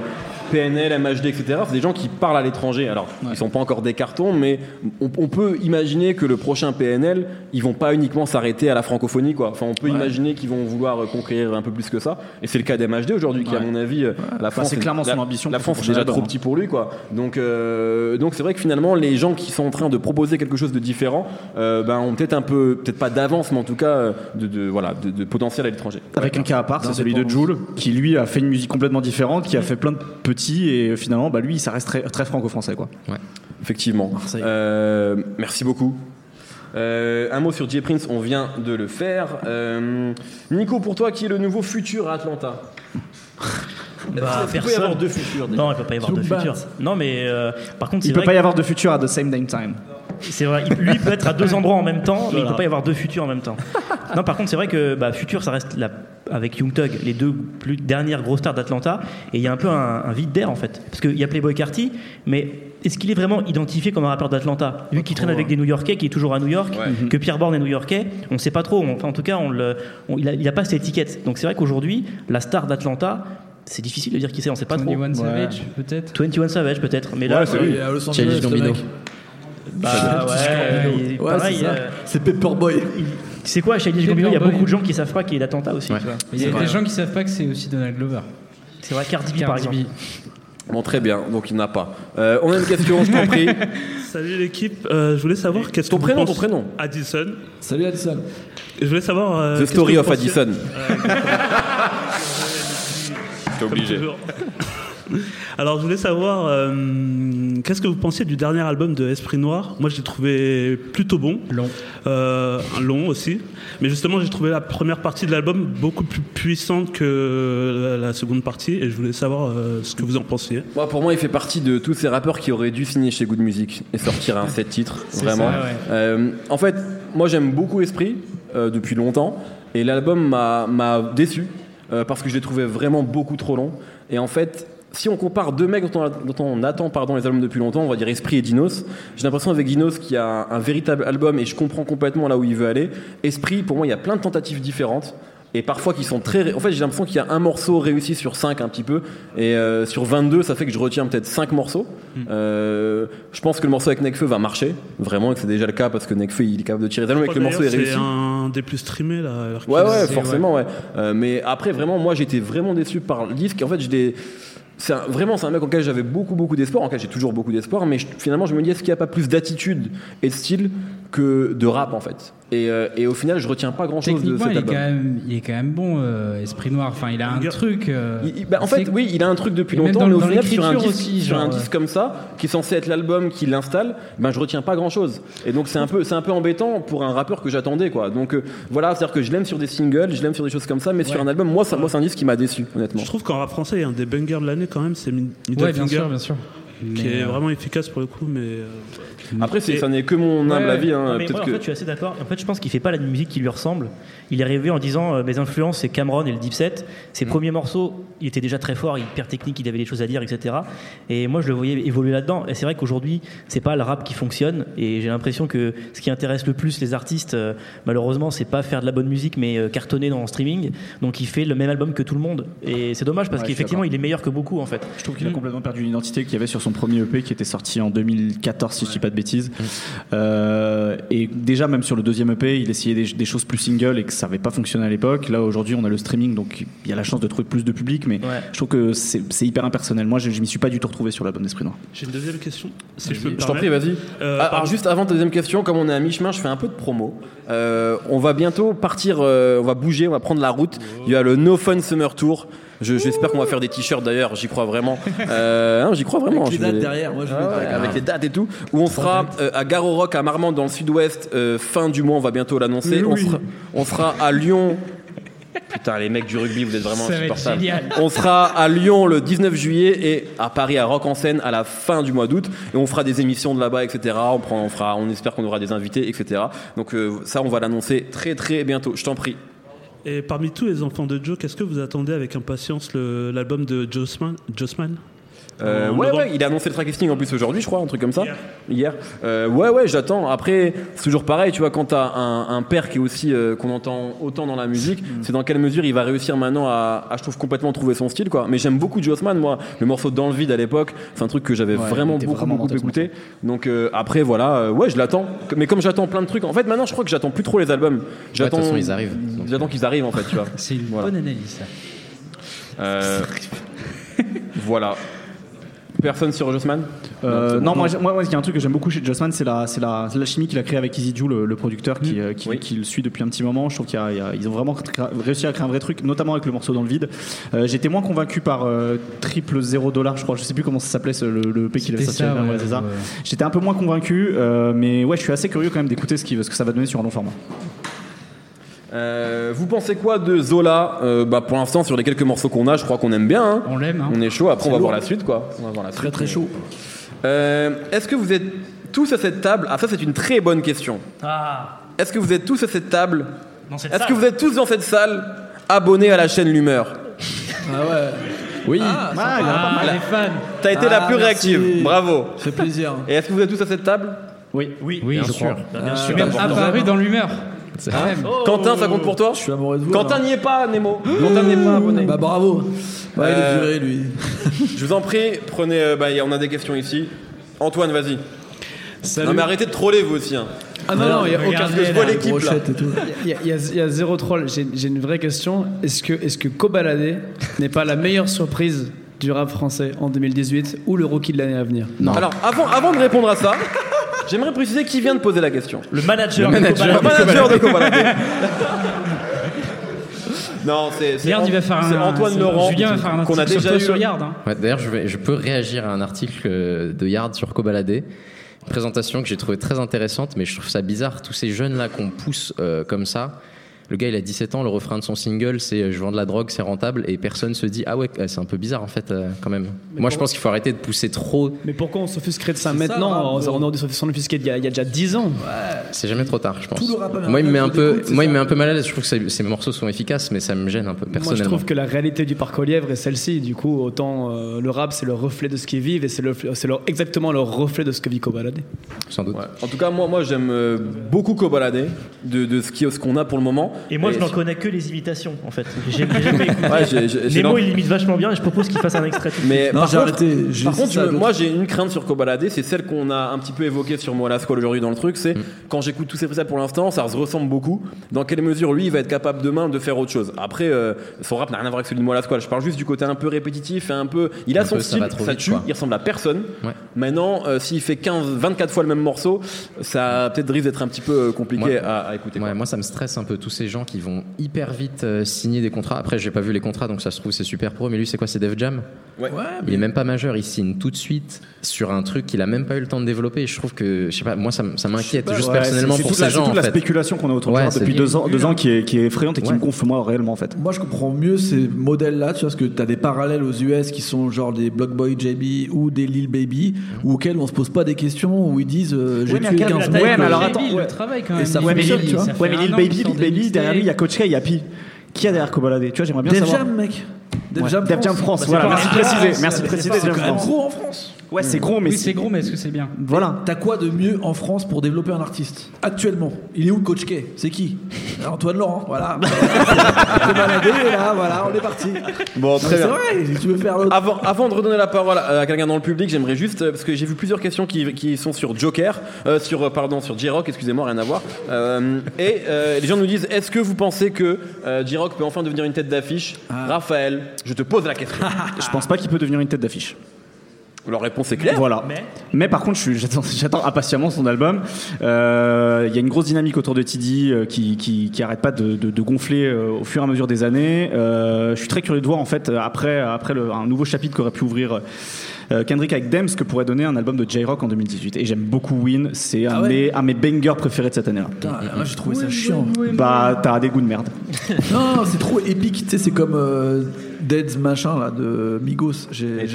PNL, MHD, etc. C'est des gens qui parlent à l'étranger. Alors, ils sont pas encore des cartons, mais on, on peut imaginer que le prochain PNL, ils vont pas uniquement s'arrêter à la francophonie, quoi. Enfin, on peut imaginer qu'ils vont vouloir conquérir un peu plus que ça. Et c'est le cas d'MHD aujourd'hui, qui, à mon avis, euh, la France, c'est clairement la- son ambition La France est déjà trop album. petit pour lui, quoi. Donc, euh, donc c'est vrai que finalement, les gens qui sont en train de proposer quelque chose de différent, euh, ben, ont peut-être un peu, peut-être pas d'avance, mais en tout cas, de, de- voilà, de, de potentiel à l'étranger. Avec un cas à part, c'est celui de Jules, qui lui a fait une musique complètement différente, qui a fait plein de petits, et finalement, bah, lui, ça reste très, très franco-français, quoi. Effectivement. Euh, merci beaucoup. Euh, un mot sur Jay Prince, on vient de le faire. Euh, Nico, pour toi, qui est le nouveau futur à Atlanta? Bah, qu'il peut y avoir deux futurs déjà? Non, il peut pas y avoir deux futurs. Non, mais euh, par contre, Il peut vrai pas y avoir de futur à the same damn time. C'est vrai, il- lui peut être à deux endroits en même temps, mais il Voilà. peut pas y avoir deux futurs en même temps. Non, par contre, c'est vrai que bah, Futur, ça reste la- avec Young Thug, les deux plus dernières grosses stars d'Atlanta, et il y a un peu un, un vide d'air en fait. Parce qu'il y a Playboy Carty, mais est-ce qu'il est vraiment identifié comme un rappeur d'Atlanta? Vu qu'il traîne avec des New Yorkais, qui est toujours à New York, que Pierre Bourne est New Yorkais, on sait pas trop. Enfin, en tout cas, on le, on- il, a, il a pas cette étiquette. Donc c'est vrai qu'aujourd'hui, la star d'Atlanta, c'est difficile de dire qui c'est, on sait pas trop. 21 Savage, peut-être 21 Savage peut-être, mais là, Ouais, il est à Los Bah, ouais, il- Ouais, pareil, c'est ça. euh, C'est Paperboy. il- c'est quoi, Childish Gambino Il y a beaucoup de gens qui savent pas qu'il est d'Atlanta aussi. Ouais. tu vois. Il y a des gens qui savent pas que c'est aussi Donald Glover. C'est vrai, Cardi B par Cardi exemple. B. Bon, très bien, donc il n'y en a pas. Euh, on a une question, je t'en prie. Salut l'équipe, Euh, je voulais savoir qu'est-ce Ton que vous prénom, ton pensez- prénom Addison. Salut Addison. Je voulais savoir. euh, The qu'est-ce Story of pensiez- Addison. T'es Comme obligé. toujours. Alors, je voulais savoir euh, qu'est-ce que vous pensiez du dernier album de Esprit Noir? Moi, je l'ai trouvé plutôt bon. Long. Euh, long aussi. Mais justement, j'ai trouvé la première partie de l'album beaucoup plus puissante que la, la seconde partie. Et je voulais savoir euh, ce que vous en pensiez. Moi, pour moi, il fait partie de tous ces rappeurs qui auraient dû signer chez Good Music et sortir un set titres, vraiment. ça, ouais. Euh, en fait, moi, j'aime beaucoup Esprit euh, depuis longtemps, et l'album m'a m'a déçu euh, parce que je l'ai trouvé vraiment beaucoup trop long. Et en fait, si on compare deux mecs dont on, dont on attend pardon, les albums depuis longtemps, on va dire Esprit et Dinos. J'ai l'impression avec Dinos qu'il y a un, un véritable album et je comprends complètement là où il veut aller. Esprit, pour moi, il y a plein de tentatives différentes. Et parfois qui sont très... En fait, j'ai l'impression qu'il y a un morceau réussi sur 5 un petit peu. Et euh, sur 22, ça fait que je retiens peut-être 5 morceaux. Euh, je pense que le morceau avec Nekfeu va marcher. Vraiment, et que c'est déjà le cas parce que Nekfeu, il est capable de tirer des albums et que le morceau est réussi. C'est un des plus streamés là. Ouais, ouais, forcément, ouais. Euh, mais après, vraiment, moi, j'étais vraiment déçu par le disque. En fait, je l'ai- c'est vraiment, c'est un mec en lequel j'avais beaucoup, beaucoup d'espoir. En j'ai toujours beaucoup d'espoir. Mais finalement, je me dis, est-ce qu'il n'y a pas plus d'attitude et de style que de rap, en fait et, euh, et au final, je retiens pas grand-chose de Techniquement, cet il est, album. quand même, il est quand même bon, euh, Esprit Noir. Enfin, il a un truc. euh, Il- bah, en fait, oui, il a un truc depuis longtemps, dans- mais au final, sur un disque, aussi, sur un disque comme ça, qui est censé être l'album qui l'installe, ben je retiens pas grand chose. Et donc c'est un peu, c'est un peu embêtant pour un rappeur que j'attendais, quoi. Donc euh, voilà, c'est-à-dire que je l'aime sur des singles, je l'aime sur des choses comme ça, mais sur un album, moi, ça, moi, c'est un disque qui m'a déçu, honnêtement. Je trouve qu'en rap français, il y a un des bangers de l'année quand même, c'est Middle Ouais, bien sûr, bien sûr. Qui est euh, vraiment efficace pour le coup, mais. euh, Après, c'est, ça n'est que mon humble Ouais, avis, hein. non, mais Peut-être moi, en que. fait, je suis assez d'accord. En fait, je pense qu'il fait pas la musique qui lui ressemble. Il est arrivé en disant euh, mes influences, c'est Cameron et le Deep Set. Ses premiers morceaux, il était déjà très fort, hyper technique, il avait des choses à dire, etc. Et moi, je le voyais évoluer là-dedans. Et c'est vrai qu'aujourd'hui, c'est pas le rap qui fonctionne. Et j'ai l'impression que ce qui intéresse le plus les artistes, euh, malheureusement, c'est pas faire de la bonne musique, mais euh, cartonner dans le streaming. Donc, il fait le même album que tout le monde. Et c'est dommage parce Ouais, qu'effectivement, il est meilleur que beaucoup, en fait. Je trouve qu'il a Mm. complètement perdu l'identité qu'il y avait sur son premier EP qui était sorti en 2014 si je dis pas de bêtises. Euh, et déjà même sur le deuxième EP, il essayait des, des choses plus single et que ça n'avait pas fonctionné à l'époque. Là aujourd'hui, on a le streaming donc il y a la chance de trouver plus de public, mais Ouais. je trouve que c'est c'est hyper impersonnel. Moi, je, je m'y suis pas du tout retrouvé sur l'album d'Esprit Noir. J'ai une deuxième question, si je peux Je t'en prie, vas-y. Euh, Ah, alors juste avant ta deuxième question, comme on est à mi-chemin, je fais un peu de promo. Euh, on va bientôt partir, euh, on va bouger, on va prendre la route. Il y a le No Fun Summer Tour. Je- J'espère qu'on va faire des t-shirts d'ailleurs, j'y crois vraiment. Euh, non, j'y crois vraiment. Avec les dates vais- derrière, moi je Ah ouais, avec les dates et tout, où on sera euh, à Gare au Rock à Marmande dans le sud-ouest euh, fin du mois, on va bientôt l'annoncer. On, sera, on sera à Lyon. Putain, les mecs du rugby, vous êtes vraiment insupportables. On sera à Lyon le 19 juillet et à Paris à Rock en scène à la fin du mois d'août. Et on fera des émissions de là-bas, etc. On, prend, on, fera, on espère qu'on aura des invités, etc. Donc euh, ça, on va l'annoncer très très bientôt. Je t'en prie. Et parmi tous les enfants de Joe, qu'est-ce que vous attendez avec impatience l'album de Jossman Euh, ouais, ouais, il a annoncé le track listing en plus aujourd'hui, je crois, un truc comme ça. Hier. Euh, ouais, ouais, j'attends. Après, c'est toujours pareil, tu vois, quand t'as un, un père qui est aussi, euh, qu'on entend autant dans la musique, c'est dans quelle mesure il va réussir maintenant à, à, je trouve, complètement trouver son style, quoi. Mais j'aime beaucoup Jossman, moi. Le morceau Dans le vide à l'époque, c'est un truc que j'avais Ouais, vraiment beaucoup, vraiment beaucoup écouté. Donc, euh, après, voilà, euh, ouais, je l'attends. Mais comme j'attends plein de trucs, en fait, maintenant, je crois que j'attends plus trop les albums. J'attends. toute façon, ils arrivent. J'attends qu'ils arrivent, en fait, tu vois. C'est une Voilà. bonne analyse. ça. Euh, voilà. Personne sur Jossman Euh, Non, non, moi, moi, moi, il y a un truc que j'aime beaucoup chez Jossman, c'est la, c'est la, la chimie qu'il a créée avec Easy Ju, le, le producteur qui, euh, qui, Oui. qui le suit depuis un petit moment. Je trouve qu'ils ont vraiment réussi à créer un vrai truc, notamment avec le morceau dans le vide. Euh, J'étais moins convaincu par euh, triple 0 dollar, je crois. Je sais plus comment ça s'appelait le, le P qu'il avait sorti. Ouais, ouais, ouais. J'étais un peu moins convaincu, euh, mais ouais, je suis assez curieux quand même d'écouter ce, qui, ce que ça va donner sur un long format. Euh, vous pensez quoi de Zola Euh, bah, Pour l'instant, sur les quelques morceaux qu'on a, je crois qu'on aime bien. hein. On l'aime. Hein. On est chaud. Après, on va voir la suite, quoi. On va voir la Très suite. très chaud. Euh, Est-ce que vous êtes tous à cette table? Ah, ça, c'est une très bonne question. Ah, Est-ce que vous êtes tous à cette table? Dans cette Est-ce salle. que vous êtes tous dans cette salle abonnés à la chaîne L'Humeur? Ah ouais. Oui, Ah, Ah, il y en a pas Ah, mal. les fans. T'as été la Ah, plus merci. réactive. Bravo. Ça fait plaisir. Et est-ce que vous êtes tous à cette table? Oui. Oui, Oui, bien je sûr. crois. Bah, bien Ah, sûr. Même apparu dans l'humeur. Même. Oh. Quentin, ça compte pour toi Je suis amoureux de vous. Quentin n'y est pas, Nemo. Quentin n'y est pas abonné. Bah bravo. Il est Euh, viré lui. Je vous en prie, prenez. euh, bah, y a- on a des questions ici. Antoine, vas-y. Salut. Non, mais arrêtez de troller vous aussi. hein. Ah non, non, il n'y a aucun Regardez, je vois l'équipe là. Il y, a- y y zéro troll. J'ai j'ai une vraie question. Est-ce que, est que Kobalade n'est pas la meilleure surprise du rap français en 2018 ou le rookie de l'année à venir? Non. Alors, avant, avant de répondre à ça, j'aimerais préciser qui vient de poser la question. Le manager. Le de manager. Manager de Copaladé. Non, c'est c'est Yard, il va faire c'est un. Antoine c'est- Laurent Julien va faire un qu'on a article sur déjà toi eu. sur Yard. hein. Ouais, D'ailleurs, je, vais- je peux réagir à un article euh, de Yard sur Cobaladé. Une présentation que j'ai trouvé très intéressante, mais je trouve ça bizarre. Tous ces jeunes-là qu'on pousse euh, comme ça. Le gars, il a 17 ans, le refrain de son single, c'est euh, Je vends de la drogue, c'est rentable, et personne se dit Ah ouais, euh, c'est un peu bizarre en fait, euh, quand même. Moi, je pense qu'il faut arrêter de pousser trop. Mais pourquoi on s'offusquerait de ça ça, maintenant rap, On on aurait dû s'en offusquer il y, a, il y a déjà 10 ans. C'est jamais trop tard, je pense. Tout le moi, il me met un peu, moi, il me ça. met un peu mal à l'aise. Je trouve que ces, morceaux sont efficaces, mais ça me gêne un peu Moi, je personnellement. trouve que la réalité du parc aux lièvres est celle-ci. Du coup, autant euh, le rap, c'est le reflet de ce qu'ils vivent et c'est le- c'est leur- exactement le reflet de ce que vit Kobalade. Sans doute. Ouais. En tout cas, moi, moi j'aime beaucoup Cobaladé, de, de ce qu'on a pour le moment. Et moi, je n'en connais que les imitations, en fait. J'ai jamais écouté. Ouais, j'ai- j'ai- j'ai Nemo, l'en- il imite vachement bien et je propose qu'il fasse un extrait. Mais Non, par j'ai contre, arrêté. Par contre, ça moi j'ai une crainte sur Cobaladé, c'est celle qu'on a un petit peu évoquée sur Moi la Squale aujourd'hui dans le truc, c'est quand j'écoute tous ces freestyles pour l'instant, ça se ressemble beaucoup. Dans quelle mesure lui il va être capable demain de faire autre chose? Après, euh, son rap n'a rien à voir avec celui de Moi la Squale. Je parle juste du côté un peu répétitif et un peu. Il a Un son peu, style, ça tue, quoi. il ressemble à personne. Ouais. Maintenant, euh, s'il fait 15, 24 fois le même morceau, ça a peut-être risque d'être un petit peu euh, compliqué à, écouter. moi, ça me stresse un peu tous ces gens qui vont hyper vite euh, signer des contrats. Après, j'ai pas vu les contrats, donc ça se trouve c'est super pro. Mais lui, c'est quoi? C'est Def Jam? Ouais. Ouais, Il est même pas majeur. Il signe tout de suite sur un truc qu'il a même pas eu le temps de développer. Et je trouve que, je sais pas, moi, ça, m'inquiète juste Ouais, personnellement pour ces la- c'est gens. toute en la fait. spéculation qu'on a autour Ouais, c'est- depuis deux ans, deux ans qui est, qui est effrayante et qui Ouais. me gonfle moi réellement en fait. Moi, je comprends mieux ces modèles-là, tu vois, parce que tu as des parallèles aux US qui sont genre des Block Boy JB ou des Lil Baby, ou auxquels on se pose pas des questions, où ils disent euh, j'ai Ouais, mais tué à quel- 15 Ouais, mecs. mais alors attends, ouais. le travail quand Et même. Ouais, mais Lil Baby, Lil Baby, derrière lui, il y a. Coach K, il y a Pi. Qui y a derrière Cobaladé Tu vois, j'aimerais bien Def savoir. Jam, mec. Def Ouais, Jam Def Jam France. France, voilà, merci de préciser, merci de préciser Def France. gros en France. Ouais, c'est gros, mais Oui, c'est gros, mais est-ce que c'est bien Voilà. T'as quoi de mieux en France pour développer un artiste Actuellement, il est où Coach K C'est qui? Antoine Laurent, voilà. Baladé, là, voilà, on est parti. Bon, très C'est bien. vrai, tu veux faire l'autre. Avant, avant de redonner la parole à, à quelqu'un dans le public, j'aimerais juste, euh, parce que j'ai vu plusieurs questions qui, qui sont sur Joker, euh, sur, euh, pardon, sur J-Rock, excusez-moi, rien à voir. Euh, et euh, les gens nous disent, est-ce que vous pensez que euh, J-Rock peut enfin devenir une tête d'affiche? Raphaël, je te pose la question. je pense pas qu'il peut devenir une tête d'affiche. Leur réponse est claire. Voilà. Mais Mais par contre, j'attends, impatiemment son album. Euh, Il y a une grosse dynamique autour de Tidy euh, qui, qui, qui arrête pas de, de, de gonfler euh, au fur et à mesure des années. Euh, je suis très curieux de voir en fait après après le, un nouveau chapitre qu'aurait pu ouvrir. euh, Kendrick avec Dem, ce que pourrait donner un album de J-Rock en 2018. Et j'aime beaucoup Win, c'est un, Ah ouais un mes bangers préférés de cette année-là. Moi j'ai trouvé ça chiant. Bah, t'as des goûts de merde. Non, c'est trop épique. Tu sais, c'est comme Dead's machin là de Migos. J'ai,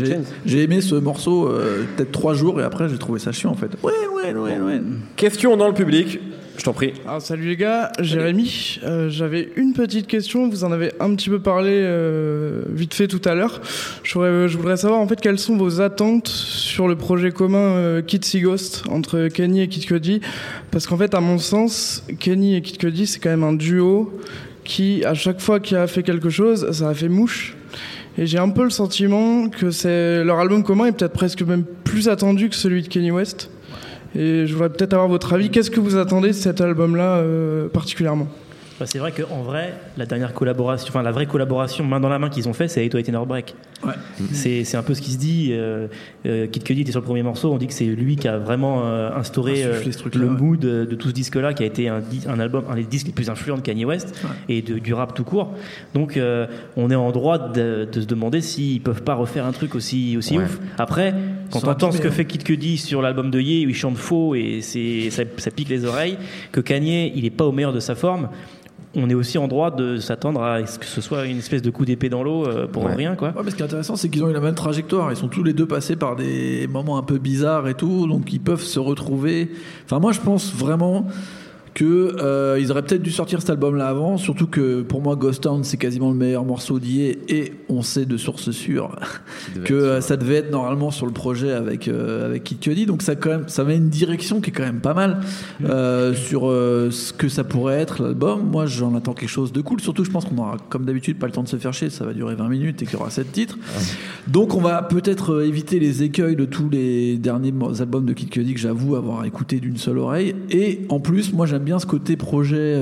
j'ai aimé ce morceau euh, peut-être trois jours et après j'ai trouvé ça chiant en fait. Ouais, ouais, ouais, ouais. Question dans le public. Je t'en prie. Alors, salut les gars, Jérémy. Euh, J'avais une petite question. Vous en avez un petit peu parlé euh, vite fait tout à l'heure. Je, voudrais- je voudrais savoir en fait quelles sont vos attentes sur le projet commun euh, Kid See Ghost entre Kenny et Kid Cudi? Parce qu'en fait, à mon sens, Kenny et Kid Cudi, c'est quand même un duo qui, à chaque fois qu'il a fait quelque chose, ça a fait mouche. Et j'ai un peu le sentiment que c'est leur album commun est peut-être presque même plus attendu que celui de Kenny West. Et je voudrais peut-être avoir votre avis. Qu'est-ce que vous attendez de cet album-là euh, particulièrement? C'est vrai qu'en vrai, la dernière collaboration, enfin la vraie collaboration main dans la main qu'ils ont fait, c'est Hate White and Heartbreak. C'est, c'est un peu ce qui se dit. Euh, euh, Kid Cudi était sur le premier morceau, on dit que c'est lui qui a vraiment euh, instauré euh, le ouais. mood de, de tout ce disque-là, qui a été un, un album, un des disques les plus influents de Kanye West et de- du rap tout court. Donc euh, on est en droit de, de se demander s'ils peuvent pas refaire un truc aussi, aussi Ouais. ouf. Après, quand on entend ce que fait Kid Cudi sur l'album de Ye, où il chante faux et c'est, ça, ça pique les oreilles, que Kanye, il est pas au meilleur de sa forme. On est aussi en droit de s'attendre à ce que ce soit une espèce de coup d'épée dans l'eau euh, pour Ouais. rien, quoi. Ouais, mais ce qui est intéressant, c'est qu'ils ont eu la même trajectoire. Ils sont tous les deux passés par des moments un peu bizarres et tout, donc ils peuvent se retrouver. Enfin, moi, je pense vraiment que euh, ils auraient peut-être dû sortir cet album-là avant. Surtout que pour moi, Ghost Town, c'est quasiment le meilleur morceau d'hier, et on sait de sources sûres que euh, ça devait être normalement sur le projet avec euh, avec Kid Cudi. Donc ça quand même, ça met une direction qui est quand même pas mal euh, sur euh, ce que ça pourrait être l'album. Moi, j'en attends quelque chose de cool. Surtout, je pense qu'on aura, comme d'habitude, pas le temps de se faire chier. Ça va durer 20 minutes et qu'il y aura 7 titres. Donc, on va peut-être éviter les écueils de tous les derniers albums de Kid Cudi que j'avoue avoir écouté d'une seule oreille. Et en plus, moi, j'aime ce côté projet.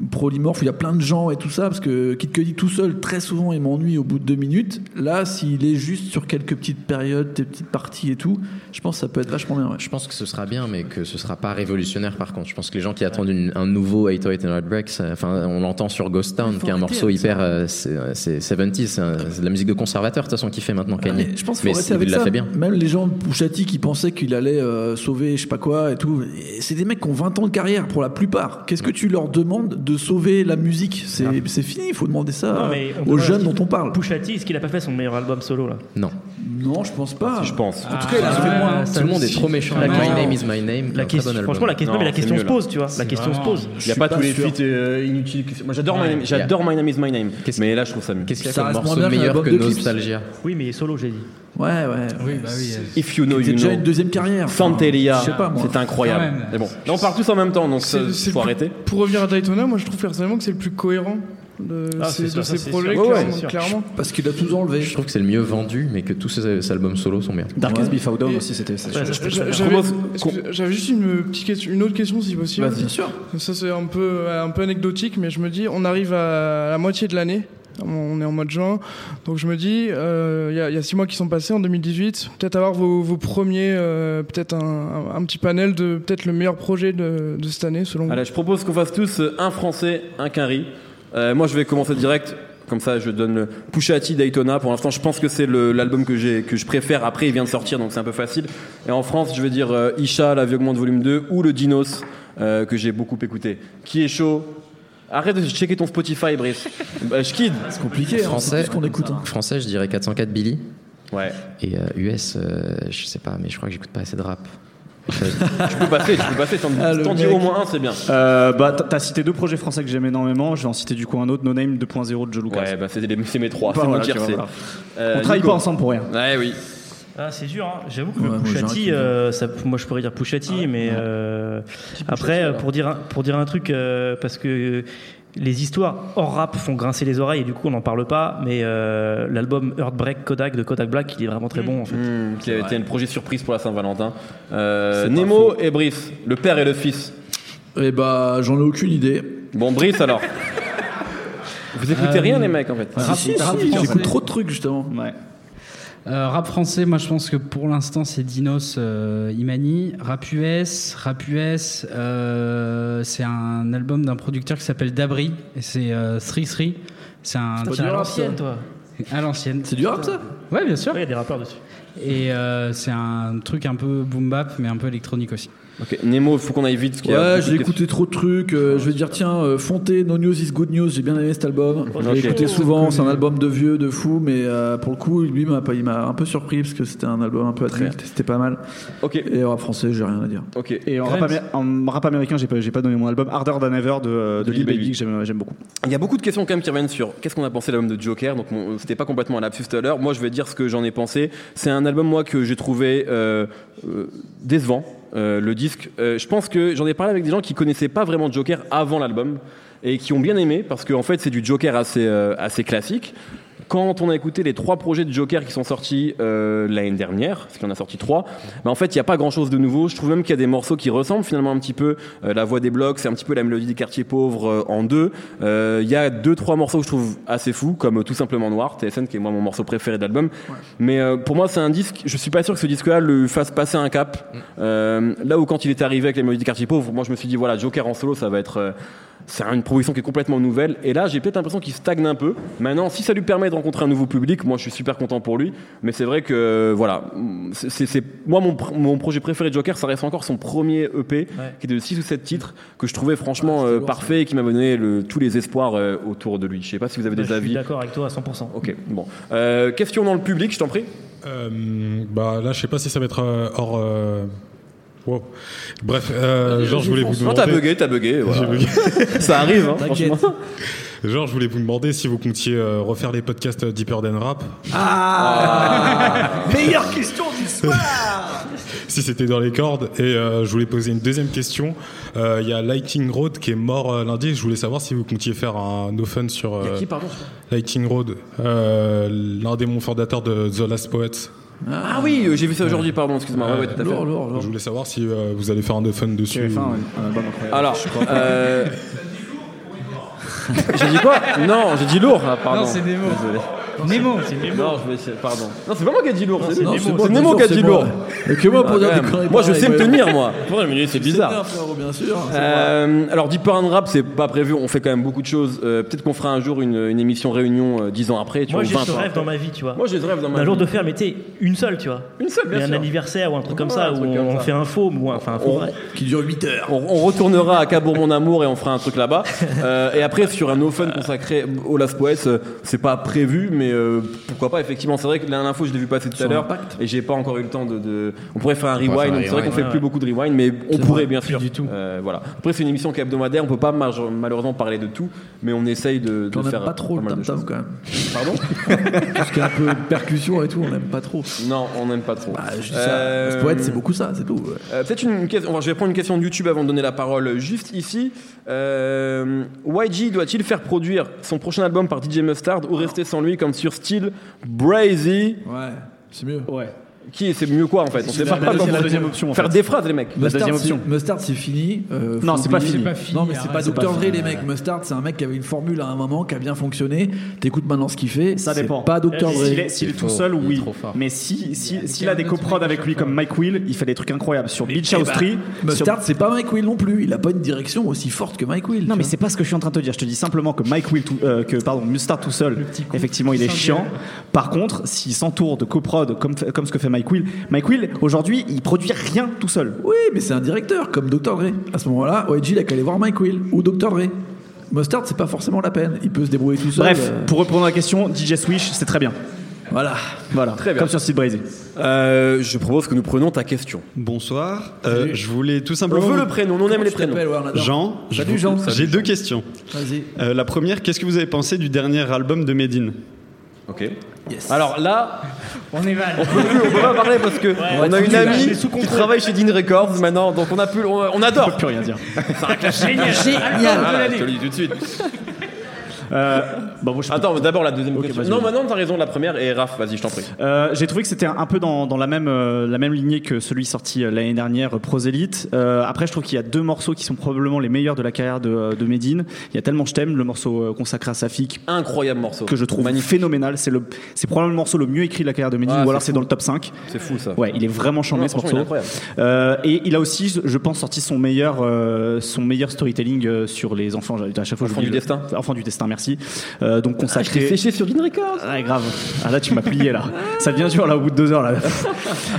Euh, où il y a plein de gens et tout ça, parce que Kid Cudi tout seul, très souvent, il m'ennuie au bout de deux minutes. Là, s'il est juste sur quelques petites périodes, des petites parties et tout, je pense que ça peut être vachement bien. ouais. Je pense que ce sera bien, mais que ce sera pas révolutionnaire par contre. Je pense que les gens qui attendent une- un nouveau 808 and Heartbreak, ça- enfin, on l'entend sur Ghost Town, qui est un morceau hyper. euh, c'est c'est 70s, c'est un- c'est de la musique de conservateur, de toute façon, qui fait maintenant Kanye. Mais je pense qu'il mais faut arrêter avec il l'a ça. fait bien. Même les gens de Pouchati qui pensaient qu'il allait euh, sauver je sais pas quoi et tout, c'est des mecs qui ont 20 ans de carrière pour la plupart. Qu'est-ce que tu leur demandes de sauver la musique C'est c'est fini, il faut demander ça Non, mais on aux jeunes dont on parle. Pusha T, est-ce qu'il a pas fait son meilleur album solo là? Non. Non, je pense pas. Je pense. En tout cas, il a fait moins. Tout le monde est trop méchant La My question- Name is My Name. La question, franchement, la question, Non, mais la question mieux, se pose, tu vois. La question se pose. Il n'y a pas tous les feats euh, inutiles. que- Moi j'adore Ouais, My Name, j'adore yeah. My Name is My Name. Qu'est-ce- Mais là je trouve ça mieux. Qu'est-ce qu'il y a Ça comme morceau meilleur que. Nostalgia? Oui, mais solo, j'ai dit. Ouais, ouais. Oui, bah oui. euh, If you know, C'est you déjà know. une deuxième carrière. Santelia, Je sais pas, moi. c'est incroyable. Mais bon, là on parle tous en même temps, donc c'est faut arrêter. Pour revenir à Daytona, moi je trouve personnellement que c'est le plus cohérent de Ah, ces, c'est sûr, de ça, ces c'est projets, sûr. Ouais, ouais, clairement. Parce qu'il a tout enlevé. Je trouve que c'est le mieux vendu, mais que tous ses, ses albums solo sont bien. Darkest Ouais. Before Dawn Et- aussi, c'était. J'avais juste une petite question, une autre question si possible. Vas-y. Bien sûr. Ça c'est un peu, un peu anecdotique, mais je me dis, on arrive à la moitié de l'année. On est en mois de juin, donc je me dis, euh, il y, a- il y a six mois qui sont passés en 2018. Peut-être avoir vos, vos premiers, euh, peut-être un, un- un petit panel de peut-être le meilleur projet de, de cette année selon vous. Allez, je propose qu'on fasse tous euh, un français, un quinri. Euh, moi je vais commencer direct. Comme ça, je donne le Pusha T Daytona. Pour l'instant, je pense que c'est l'album que j'ai que je préfère. Après, il vient de sortir, donc c'est un peu facile. Et en France, je vais dire euh, Isha, La Vie Augmente Volume 2 ou le Dinos euh, que j'ai beaucoup écouté. Qui est chaud? Arrête de checker ton Spotify, Brice. bah, je kid. C'est compliqué, hein, Français, qu'on écoute. hein. français, je dirais 404 Billy. Ouais. Et euh, US, euh, je sais pas, mais je crois que j'écoute pas assez de rap. Tu peux passer, tu peux passer. T'en Ah, t'en dis au moins un, c'est bien. Euh, bah, t'as- cité deux projets français que j'aime énormément. Je vais en citer du coup un autre, No Name 2.0 de Joe Lucas. Ouais, bah c'est les- c'est mes trois. Bah, c'est mon voilà, tu tiercé. vois, Euh, On travaille Nico. pas ensemble pour rien. Ouais, oui. Ah, c'est dur, hein. j'avoue que Ouais, le kiff. euh, ça, moi je pourrais dire Pushati, mais euh, après, pour dire, un, pour dire un truc, euh, parce que les histoires hors rap font grincer les oreilles et du coup on n'en parle pas, mais euh, l'album Heartbreak Kodak de Kodak Black, il est vraiment très bon en fait. Hmm, qui a été un projet surprise pour la Saint-Valentin. Euh, Nemo et Brice, le père et le fils. Et bah, j'en ai aucune idée. Bon, Brice alors. Vous écoutez Euh, rien les mecs en fait. Rap- Si, si, si, j'écoute trop de trucs justement. Ouais. Euh, rap français, moi je pense que pour l'instant c'est Dinos euh, Imani. Rap US, rap US, euh, c'est un album d'un producteur qui s'appelle Dabri et c'est euh, 3-3. C'est un du à rap, l'ancienne, toi. à l'ancienne. C'est du rap ça? Ouais, bien sûr. Ouais, il y a des rappeurs dessus. Et euh, c'est un truc un peu boom bap mais un peu électronique aussi. Ok, Nemo, faut qu'on aille vite. parce qu'il y a Ouais, j'ai écouté trop de trucs. euh, je vais dire, tiens, euh, Fonté, No News is Good News. J'ai bien aimé cet album. Je l'ai écouté souvent. C'est un album de vieux, de fou, mais euh, pour le coup, lui, m'a pas- il m'a un peu surpris parce que c'était un album un peu adulte. C'était pas mal. Ok. Et en rap français, j'ai rien à dire. Ok. Et en rap, amé- en rap américain, j'ai pas, j'ai pas donné mon album Harder Than Ever de, de Lil Baby que j'aime, j'aime beaucoup. Il y a beaucoup de questions quand même qui reviennent sur qu'est-ce qu'on a pensé de l'album de Joker. Donc c'était pas complètement un lapsus tout à l'heure. Moi je vais dire ce que j'en ai pensé. C'est un album moi que j'ai trouvé euh, euh, décevant. Euh, le disque, euh, je pense que j'en ai parlé avec des gens qui connaissaient pas vraiment Joker avant l'album et qui ont bien aimé parce qu'en fait c'est du Joker assez euh, assez classique. Quand on a écouté les trois projets de Joker qui sont sortis euh, l'année dernière, parce qu'il en a sorti trois, bah en fait, il n'y a pas grand-chose de nouveau. Je trouve même qu'il y a des morceaux qui ressemblent finalement un petit peu. Euh, la voix des blocs, c'est un petit peu la mélodie des quartiers pauvres euh, en deux. Euh, Il y a deux, trois morceaux que je trouve assez fous, comme Tout simplement Noir, TSN, qui est moi mon morceau préféré de l'album. Mais euh, pour moi, c'est un disque. Je suis pas sûr que ce disque-là le fasse passer un cap. Euh, là où quand il est arrivé avec la mélodie des quartiers pauvres, moi je me suis dit voilà, Joker en solo, ça va être. C'est une proposition qui est complètement nouvelle. Et là, j'ai peut-être l'impression qu'il stagne un peu. Maintenant, si ça lui permet de rencontrer un nouveau public, moi, je suis super content pour lui. Mais c'est vrai que, euh, voilà, c'est, c'est- c'est- moi, mon, pr- mon projet préféré de Joker, ça reste encore son premier EP, qui est de 6 ou 7 titres, que je trouvais franchement euh, parfait et qui m'a donné le- tous les espoirs euh, autour de lui. Je sais pas si vous avez Bah, des je suis avis. d'accord avec toi à 100%. Ok, bon. Euh, question dans le public, je t'en prie. Euh, bah là, je sais pas si ça va être euh, hors. Wow. Bref, euh, genre, je voulais vous Non, demander. t'as bugué, t'as bugué. voilà. J'ai bugué. ça arrive, hein, franchement. Genre, je voulais vous demander si vous comptiez euh, refaire les podcasts Deeper Than Rap. Meilleure question du soir si c'était dans les cordes. Et euh, je voulais poser une deuxième question. Euh, Il y a Lighting Road qui est mort euh, lundi. Je voulais savoir si vous comptiez faire un no fun sur Il y a qui, pardon Lighting Road, euh, l'un des fondateurs de The Last Poets. Ah oui, euh, j'ai vu ça aujourd'hui, pardon, excuse-moi. Ouais, ouais, tout à fait. Lourd, lourd, lourd. Je voulais savoir si euh, vous allez faire un no fun dessus. J'avais fait un, ou- un album incroyable. Alors, euh... j'ai dit quoi? Non, j'ai dit lourd. Ah, pardon. Non, c'est Nemo. Désolé. Nemo, c'est Nemo. Non, je vais essayer- pardon. Non, c'est pas moi qui ai dit lourd. C'est lui. Nemo qui a dit lourd. Et que moi pour Ah, dire des conneries Moi, je pareilles, sais me ouais. tenir, moi. Ouais, mais c'est bizarre. bien, frérot, bien sûr. Euh, alors Deep Purple Rap c'est pas prévu, on fait quand même beaucoup de choses. Euh, Peut-être qu'on fera un jour une, une émission réunion euh, 10 ans après. Tu Moi, vois, j'ai ou ce 20 ans rêve après. dans ma vie, tu vois. Moi j'ai ce rêve dans ma Un jour vie. de faire, mais tu sais, une seule, tu vois. Une seule, bien Mais un sûr. anniversaire ou un truc comme Ouais, ça, un où truc comme on ça. fait un faux, ou enfin un faux On- vrai. Qui dure 8 heures. On, on retournera à Cabourg mon amour et on fera un truc là-bas. Euh, et après sur un no fun consacré au Last Poets, euh, c'est pas prévu, mais euh, pourquoi pas effectivement. C'est vrai que fois je l'ai vu passer tout à l'heure et j'ai pas encore eu le temps de. de- On pourrait faire un rewind. faire un donc C'est vrai qu'on fait ouais, plus beaucoup de rewind, mais on pourrait bien sûr. du tout. Euh, voilà. Après c'est une émission qui est hebdomadaire, on peut pas malheureusement parler de tout, mais on essaye de, de On faire pas trop le choses. quand même. Pardon Tout ce qui est un peu percussion et tout, on n'aime pas trop. Non, on n'aime pas trop. Bah, Euh, poète, c'est beaucoup ça, c'est tout. Euh, Peut-être une, question. enfin, je vais prendre une question de YouTube avant de donner la parole juste ici. YG doit-il faire produire son prochain album par DJ Mustard ou rester sans lui comme sur Steel Brazy Ouais, c'est mieux. Ouais. Qui c'est mieux quoi en fait On sait la pas la deuxième option, Faire fait. des phrases les mecs. La Mustard, deuxième c'est- option. Mustard, c'est fini. euh, Non, c'est pas fini. Non, mais c'est pas Dr. Dre, les mecs. Mustard, c'est un mec qui avait une formule à un moment, qui a bien fonctionné. T'écoutes maintenant ce qu'il fait. Ça c'est dépend. pas Dr. Dre. S'il est, s'il est tout seul, oui. Mais si, s'il a des coprods avec lui comme Mike Will, il fait des trucs incroyables. Sur Beach Eh House ben, 3. sur- Mustard, c'est pas Mike Will non plus. Il a pas une direction aussi forte que Mike Will. Non, mais c'est pas ce que je suis en train de te dire. Je te dis simplement que Mike Will, euh, que pardon, Mustard tout seul, effectivement, il est chiant. Par contre, s'il s'entoure de coprod comme, comme ce que fait Mike Will, Mike Will, aujourd'hui, il produit rien tout seul. Oui, mais c'est un directeur comme Dr. Dre. À ce moment-là, OG, il a qu'à aller voir Mike Will ou Dr. Dre. Mustard, c'est pas forcément la peine. Il peut se débrouiller tout seul. Bref, euh, pour répondre à la question, DJ Swish, c'est très bien. Voilà. Voilà, Très bien. comme sur Steve Brazy. Euh, je propose que nous prenions ta question. Bonsoir. Euh, je voulais tout On simplement. veut le prénom, on aime les prénoms. on. Jean. Salut, Jean. J'ai deux questions. Vas-y. Euh, la première, qu'est-ce que vous avez pensé du dernier album de Medine? Ok. Alors là, On est mal. on peut plus, on peut pas parler parce que on a une amie qui travaille chez Dean Records maintenant, donc on a plus, on, on adore. Plus rien dire. Génial. Voilà, je te le dis tout de suite. Euh, bon, je Attends, d'abord la deuxième Ok, question. Non, maintenant t'as raison, la première et Raph, vas-y, je t'en prie. Euh, j'ai trouvé que c'était un peu dans, dans la, même, euh, la même lignée que celui sorti l'année dernière, Prosélite. Après, je trouve qu'il y a deux morceaux qui sont probablement les meilleurs de la carrière de, de Medine. Il y a tellement je t'aime, le morceau consacré à Safik, Incroyable morceau. que je trouve magnifique. phénoménal. C'est, le, c'est probablement le morceau le mieux écrit de la carrière de Medine, Ah, ou alors c'est dans le top 5. C'est fou ça. Ouais, il est vraiment chambé ce morceau. et il a aussi, je pense, sorti son meilleur, son meilleur storytelling sur les enfants. À chaque fois, j'oublie du destin. Enfants du destin, merci. Euh, donc consacré. Ah, séché sur Dean Records. Ah, grave. Ah là, tu m'as plié là. Ça devient dur là au bout de deux heures là.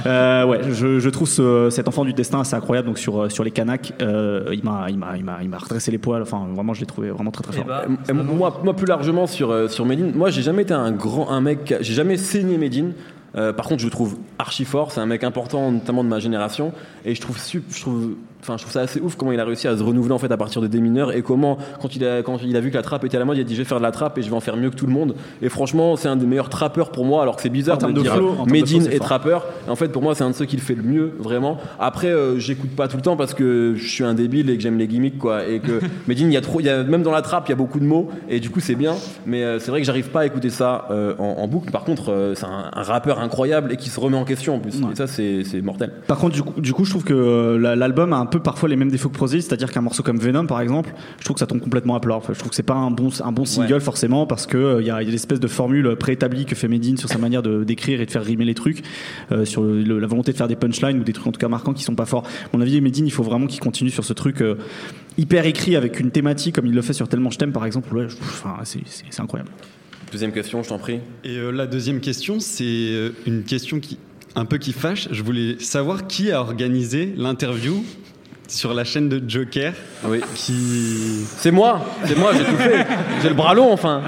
Euh, ouais, je, je trouve ce- cet enfant du destin assez incroyable. Donc sur sur les Kanaks, euh, il m'a il m'a il m'a il m'a redressé les poils. Enfin, vraiment, je l'ai trouvé vraiment très très fort. Euh, moi, moi, plus largement sur, euh, sur Medine, moi j'ai jamais été un grand un mec, j'ai jamais saigné Medine. Euh, par contre, je le trouve archi fort. C'est un mec important, notamment de ma génération, et je trouve, je trouve, enfin, je trouve ça assez ouf comment il a réussi à se renouveler en fait à partir de des mineurs et comment, quand il a, quand il a vu que la trappe était à la mode, il a dit je vais faire de la trappe et je vais en faire mieux que tout le monde. Et franchement, c'est un des meilleurs trappeurs pour moi, alors que c'est bizarre de de dire Medine fort. trappeur. En fait, pour moi, c'est un de ceux qui le fait le mieux, vraiment. Après, euh, j'écoute pas tout le temps parce que je suis un débile et que j'aime les gimmicks, quoi. Et que Medine, il y a trop, il y a, même dans la trappe, il y a beaucoup de mots et du coup, c'est bien. Mais euh, c'est vrai que j'arrive pas à écouter ça euh, en, en boucle. Par contre, euh, c'est un, un rappeur incroyable et qui se remet en question en plus. Et ça, c'est mortel. Par contre, du coup, du coup, je trouve que euh, la- l'album a un peu parfois les mêmes défauts que Prozis, c'est-à-dire qu'un morceau comme Venom, par exemple, je trouve que ça tombe complètement à plat. Enfin, je trouve que c'est pas un bon, un bon single Ouais. forcément parce que euh, il y a, y a l'espèce de formule préétablie que fait Medine sur sa manière de d'écrire et de faire rimer les trucs, euh, sur le- le- la volonté de faire des punchlines ou des trucs en tout cas marquants qui sont pas forts. À mon avis, Medine, il faut vraiment qu'il continue sur ce truc euh, hyper écrit avec une thématique comme il le fait sur Tellement je t'aime, par exemple. Ouais, enfin, c'est- incroyable. Deuxième question, je t'en prie. Et euh, la deuxième question, c'est euh, une question qui un peu qui fâche. Je voulais savoir qui a organisé l'interview sur la chaîne de Joker. Oui. Qui. C'est moi, c'est moi, j'ai tout fait. J'ai le bras long, enfin.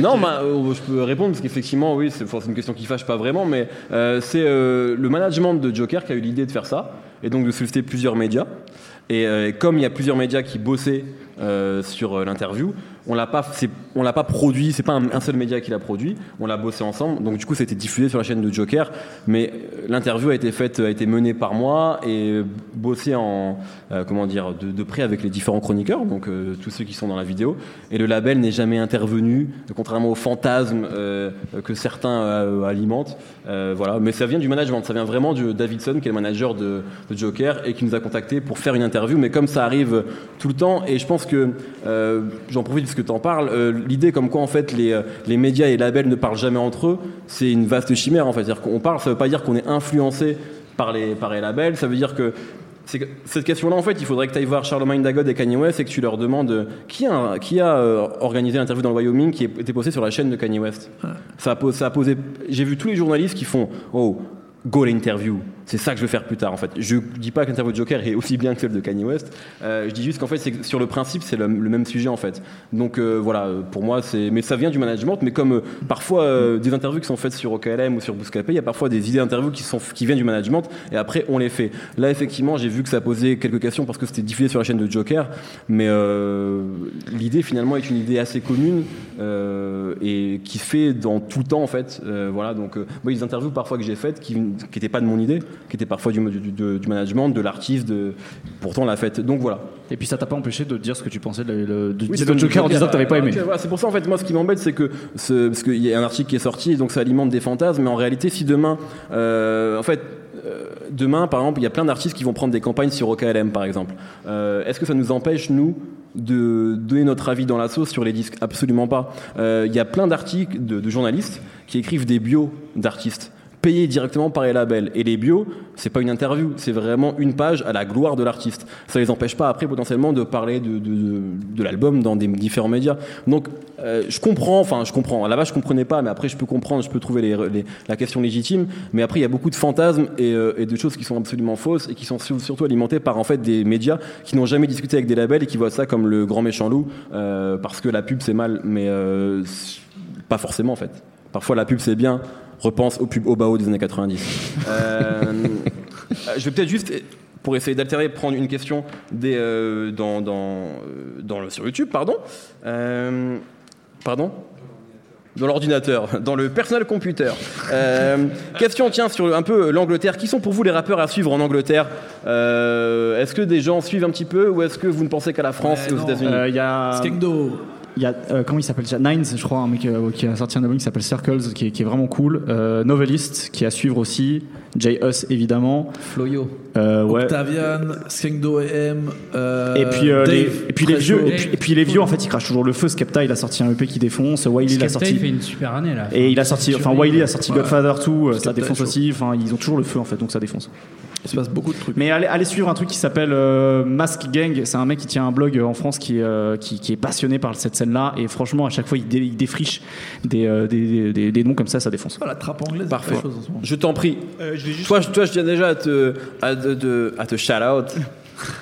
Non, bah, euh, je peux répondre parce qu'effectivement, oui, c'est une question qui fâche pas vraiment, mais euh, c'est euh, le management de Joker qui a eu l'idée de faire ça et donc de solliciter plusieurs médias. Et comme il y a plusieurs médias qui bossaient sur l'interview, on l'a pas, on l'a pas produit, c'est pas un, seul média qui l'a produit, on l'a bossé ensemble. Donc du coup, c'était diffusé sur la chaîne de Joker, mais euh, l'interview a été faite, a été menée par moi et bossée en, euh, comment dire, de, près avec les différents chroniqueurs, donc euh, tous ceux qui sont dans la vidéo. Et le label n'est jamais intervenu, contrairement aux fantasmes euh, que certains euh, alimentent. Euh, voilà, mais ça vient du management, ça vient vraiment de Davidson, qui est le manager de, Joker et qui nous a contacté pour faire une interview. Mais comme ça arrive tout le temps, et je pense que euh, j'en profite parce que tu en parles, euh, l'idée comme quoi en fait les, euh, les médias et les labels ne parlent jamais entre eux, c'est une vaste chimère en fait. C'est-à-dire qu'on parle, ça veut pas dire qu'on est influencé par les, par les labels, ça veut dire que cette question-là, en fait, il faudrait que tu ailles voir Charlemagne Dagod et Kanye West et que tu leur demandes euh, qui a, qui a euh, organisé l'interview dans le Wyoming qui était postée sur la chaîne de Kanye West? Ça a, posé- ça a posé. J'ai vu tous les journalistes qui font Oh, go l'interview. C'est ça que je veux faire plus tard, en fait. Je dis pas que l'interview de Joker est aussi bien que celle de Kanye West. Euh, je dis juste qu'en fait, c'est sur le principe, c'est le, même sujet, en fait. Donc euh, voilà, pour moi, c'est. Mais ça vient du management. Mais comme euh, parfois euh, des interviews qui sont faites sur OKLM ou sur Bouscapé, il y a parfois des idées d'interviews qui sont qui viennent du management et après on les fait. Là, effectivement, j'ai vu que ça posait quelques questions parce que c'était diffusé sur la chaîne de Joker. Mais euh, l'idée finalement est une idée assez commune euh, et qui fait dans tout le temps en fait. Voilà, donc moi, les interviews parfois que j'ai faites qui n'étaient pas de mon idée, qui étaient parfois du, du, du- du management, de l'artiste, de... pourtant l'a faite. Donc voilà. Et puis ça t'a pas empêché de dire ce que tu pensais de, de, de- Oui, de c'est donc Joker en disant que t'avais pas Ah, aimé. voilà, c'est pour ça en fait moi ce qui m'embête c'est que ce- parce qu'il y a un article qui est sorti et donc ça alimente des fantasmes mais en réalité si demain euh, en fait euh, demain par exemple il y a plein d'artistes qui vont prendre des campagnes sur OKLM par exemple Euh, est-ce que ça nous empêche nous de donner notre avis dans la sauce sur les disques? Absolument pas Euh, il y a plein d'articles de, de journalistes qui écrivent des bios d'artistes payés directement par les labels. Et les bios, c'est pas une interview, c'est vraiment une page à la gloire de l'artiste. Ça les empêche pas après potentiellement de parler de, de, de- l'album dans des différents médias. Donc euh, je comprends, enfin je comprends. Base je comprenais pas, mais après je peux comprendre, je peux trouver les, les- la question légitime. Mais après il y a beaucoup de fantasmes et, euh, et de choses qui sont absolument fausses et qui sont sur- surtout alimentées par en fait des médias qui n'ont jamais discuté avec des labels et qui voient ça comme le grand méchant loup euh, parce que la pub c'est mal, mais euh, pas forcément en fait. Parfois la pub c'est bien. Repense aux pubs Obao des années 90. Euh, je vais peut-être juste, pour essayer d'altérer, prendre une question des, euh, dans, dans, euh, dans le, sur YouTube, pardon. Euh, pardon? Dans l'ordinateur, dans le personal computer. Euh, question, tiens, sur un peu l'Angleterre. Qui sont pour vous les rappeurs à suivre en Angleterre? Euh, Est-ce que des gens suivent un petit peu ou est-ce que vous ne pensez qu'à la France et aux États-Unis? Euh, Il y a. Skengdo. Il y a, euh, comment il s'appelle déjà? Nines, je crois, un mec euh, qui a sorti un album qui s'appelle Circles, qui est, qui est vraiment cool. Euh, Novelist, qui est à suivre aussi. J. Us, évidemment. Floyo. Euh, ouais. Octavian, Skengdo M. euh, Et puis, euh, Dave, les, et puis les vieux, et puis, et puis les vieux, en fait, ils crachent toujours le feu. Skepta, il a sorti un EP qui défonce. Wiley, il a Skepta, sorti. il fait une super année là. Et il a sorti, enfin, Wiley a sorti Ouais. Godfather 2, euh, ça défonce aussi. Enfin, ils ont toujours le feu, en fait, donc ça défonce. Il se passe beaucoup de trucs. Mais allez, allez suivre un truc qui s'appelle euh, Mask Gang. C'est un mec qui tient un blog en France qui, euh, qui, qui est passionné par cette scène-là. Et franchement, à chaque fois, il, dé- il défriche des, euh, des, des- des noms comme ça, ça défonce. la trappe anglaise. Parfait. chose en ce. Je t'en prie. Toi, je, tiens déjà à te, à à te shout out.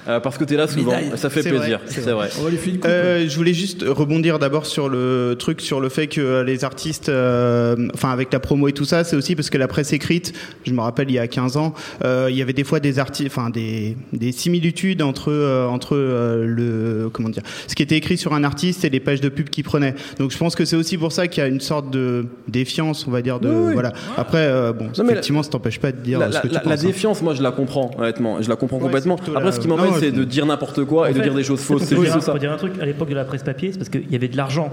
Euh, parce que t'es là souvent. Médaille. Ça fait plaisir. c'est vrai. On va lui filer une coupe. Euh, je voulais juste rebondir d'abord sur le truc, sur le fait que les artistes, euh, enfin avec la promo et tout ça, c'est aussi parce que la presse écrite, je me rappelle il y a 15 ans, euh, il y avait des fois des artistes, enfin des, des similitudes entre euh, entre euh, le comment dire, ce qui était écrit sur un artiste et les pages de pub qu'il prenait. Donc je pense que c'est aussi pour ça qu'il y a une sorte de défiance, on va dire de Oui, oui. voilà. Après euh, bon, Non, effectivement, ça t'empêche pas de dire La, ce la- que tu la- penses. la hein. défiance, moi, je la comprends, honnêtement. Je la comprends Ouais, complètement. Après, la- ce qui m'embête, c'est de dire n'importe quoi et de dire des choses fausses. C'est juste dire, ça. faut dire un truc, à l'époque de la presse papier, c'est parce qu'il y avait de l'argent.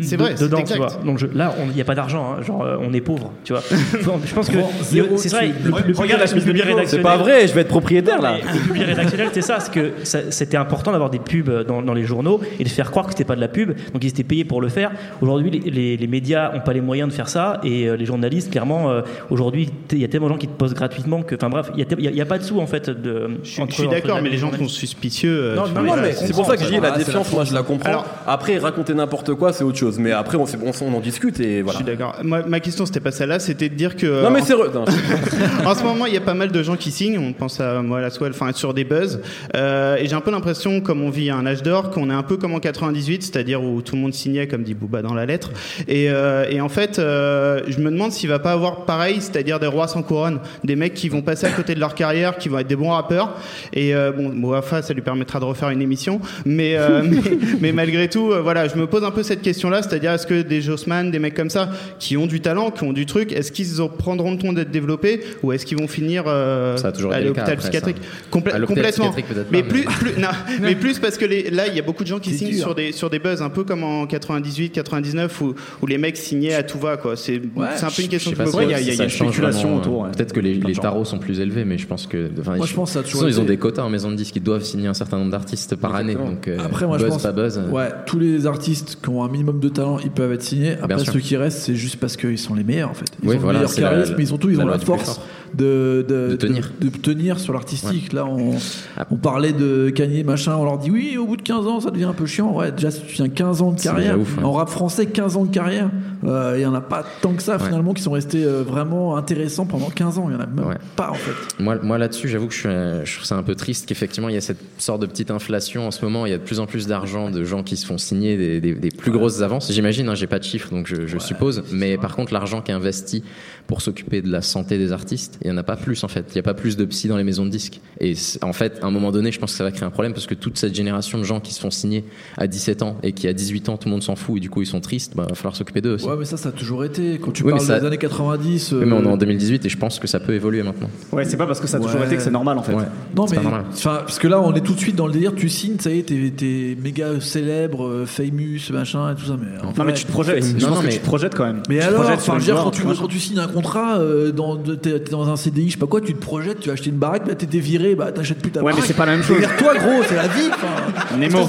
C'est vrai, c'est dedans, exact. tu vois. Donc je- là, il n'y a pas d'argent, hein. genre euh, on est pauvre, tu vois. Je pense que c'est vrai. Regarde la chemise le de public Nico, C'est pas vrai, je vais être propriétaire là. Le public rédactionnel, c'est ça, c'est que c'était important d'avoir des pubs dans, les journaux et de faire croire que c'était pas de la pub. Donc ils étaient payés pour le faire. Aujourd'hui, les, médias ont pas les moyens de faire ça et euh, les journalistes, clairement, euh, aujourd'hui, il y a tellement de gens qui te posent gratuitement que, enfin bref, il y a pas de sous en fait. De, Je suis- je d'accord, mais les gens sont suspicieux. euh, Non, non, Non, mais c'est- pour ça que je dis la défiance, moi je la comprends. Alors- après, raconter n'importe quoi, c'est autre chose. Mais après, on, on, on en discute et Je voilà. suis d'accord. Ma question, c'était pas celle-là, c'était de dire que. Non, mais c'est. re- non, c'est- en ce moment, il y a pas mal de gens qui signent. On pense à moi, à la Swell, enfin sur des buzz. Euh, et j'ai un peu l'impression, comme on vit un âge d'or, qu'on est un peu comme en 98, c'est-à-dire où tout le monde signait, comme dit Booba dans la lettre. Et, euh, et en fait, euh, je me demande s'il va pas avoir pareil, c'est-à-dire des rois sans couronne, des mecs qui vont passer à côté de leur carrière, qui vont être des bons rappeurs. Et euh, bon, Moafa, ça lui permettra de refaire une émission. Mais, euh, mais, mais malgré tout, euh, voilà, je me pose un peu cette question-là, c'est-à-dire est-ce que des Jossman, des mecs comme ça, qui ont du talent, qui ont du truc, est-ce qu'ils en prendront le temps d'être développés ou est-ce qu'ils vont finir euh, à l'hôpital psychiatrique? À Complètement. psychiatrique, Mais plus, mais- plus, non, mais plus parce que les, là, il y a beaucoup de gens qui C'est signent dur. sur des sur des buzz, un peu comme en 98, 99, où, où les mecs signaient à tout va, quoi. C'est c'est un peu une question pose. il y a- y a une spéculation autour, ouais. Peut-être que les, de tarots sont plus élevés, mais je pense que. Moi, ils- je pense ça de ils ont des quotas en maison de disques. Ils doivent signer un certain nombre d'artistes par année. Donc, euh, Après, moi, buzz, je pense. pas buzz. Ouais, tous les artistes qui ont un minimum de talent, ils peuvent être signés. Après, ceux qui restent, c'est juste parce qu'ils sont les meilleurs, en fait. Ils Oui, ont voilà, le meilleur la- charisme, la- mais surtout, ils ont la force. De, de, De tenir. de, de tenir sur l'artistique. Là, on, Ah. on parlait de Kanye, machin, on leur dit oui, au bout de 15 ans, ça devient un peu chiant. Ouais, déjà, si tu tiens 15 ans de carrière. déjà ouf, ouais. En rap français, 15 ans de carrière, euh, il y en a pas tant que ça, finalement, qui sont restés euh, vraiment intéressants pendant 15 ans. Il y en a même pas, en fait. Moi, moi là-dessus, j'avoue que je, suis, euh, je trouve ça un peu triste qu'effectivement il y a cette sorte de petite inflation en ce moment. Il y a de plus en plus d'argent de gens qui se font signer des, des- des plus grosses avances. J'imagine, hein, j'ai pas de chiffres donc je, je suppose. Mais par contre, l'argent qui est investi pour s'occuper de la santé des artistes, il y en a pas plus en fait. Il y a pas plus de psy dans les maisons de disques. Et en fait, à un moment donné, je pense que ça va créer un problème parce que toute cette génération de gens qui se font signer à 17 ans et qui à 18 ans tout le monde s'en fout et du coup ils sont tristes, bah, va falloir s'occuper d'eux aussi. Ouais, mais ça, ça a toujours été. Quand tu Oui, parles ça- des années 90. Oui, mais on est euh, en 2018 et je pense que ça peut évoluer maintenant. Ouais, c'est pas parce que ça a toujours Ouais. été que c'est normal en fait. Ouais. Non, C'est mais pas normal. enfin, parce que là, on est tout de suite dans le délire. Tu signes, ça y est, t'es, t'es méga célèbre, euh, famous, machin et tout ça. Mais Non, mais tu te projettes. Je Non, pense non, que mais- tu te projettes quand même. Mais Tu alors, quand tu, quand tu signes un contrat, euh, dans, t'es, t'es dans un CDI, je sais pas quoi, tu te projettes, tu vas acheter une baraque, bah, t'es viré, bah t'achètes plus ta Ouais, mais baraque. c'est pas la même chose. toi gros, c'est la vie. Nemo. Là,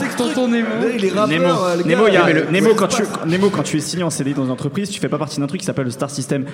il est rappeur, Nemo, euh, Nemo, y a- euh, Nemo, ouais, quand tu. Nemo, quand tu es signé en CDI dans une entreprise, tu fais pas partie d'un truc qui s'appelle le Star System.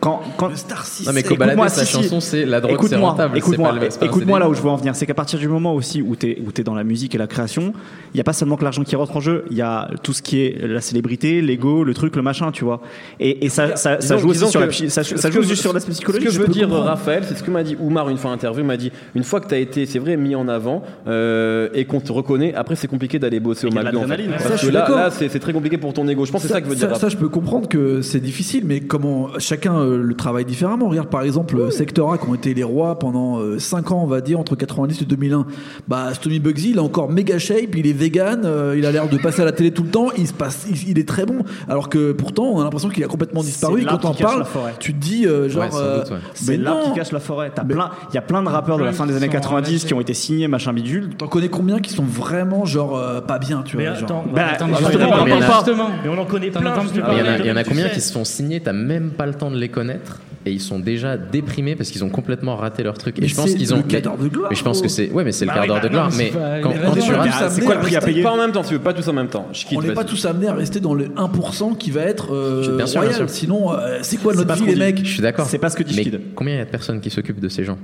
Quand, quand, Le Star System. Non mais Kobalade, sa si, chanson c'est la drogue c'est Écoute-moi, rentable. écoute-moi, écoute-moi là où je veux en venir. C'est qu'à partir du moment aussi où tu es, où es dans la musique et la création, il n'y a pas seulement que l'argent qui rentre en jeu, il y a tout ce qui est la célébrité, l'ego, le truc, le machin, tu vois. Et, et ça, ça, joue aussi sur que- la, psy- ça, ce que joue je- l'aspect psychologique. veux dire. Raphaël, c'est ce que m'a dit Oumar une fois en interview. Il m'a dit une fois que tu as été, c'est vrai, mis en avant euh, et qu'on te reconnaît, après c'est compliqué d'aller bosser au a McDo. en fait. l'adrénaline. Ça, Parce que là, c'est très compliqué pour ton ego. Je pense que c'est ça que veut dire. ça, ça, je peux comprendre que c'est difficile, mais comment chacun euh, le travaille différemment. Regarde par exemple euh, Sector A qui ont été les rois pendant 5 ans, on va dire, entre 90 et 2001. Bah, Stomy Bugsy, il est encore méga shape, il est vegan, euh, il a l'air de passer à la télé tout le temps, il, se passe, il, il est très bon. Alors que pourtant, on a l'impression qu'il a complètement disparu. Et quand on parle, tu te dis, euh, genre. Ouais, sans euh, doute, ouais. C'est mais l'arbre qui cache la forêt. T'as Mais- plein, il y a plein de rappeurs de la fin des années sont 90 relâchés. qui ont été signés, machin bidule. T'en connais combien qui sont vraiment, genre, euh, pas bien, tu Mais vois attends, Bah, attends, justement, justement, on en mais. Mais connaît plein. Mais il y y en a combien qui se font signer T'as même pas le temps de les connaître et ils sont déjà déprimés parce qu'ils ont complètement raté leur truc. Mais et je pense c'est qu'ils ont. le quart d'heure de gloire, mais je pense que c'est. Ouais, mais c'est le Bah quart d'heure bah de gloire. Mais quand, tu rates. c'est quoi le prix à payer Pas en même temps, tu veux pas tous en même temps. Je quitte. On n'est pas tous amenés à rester dans le 1% qui va être euh, Bien sûr, royal. bien sûr. Sinon, euh, c'est quoi notre vie, les mecs Je suis d'accord. C'est pas ce que dit combien il y a de personnes qui s'occupent de ces gens?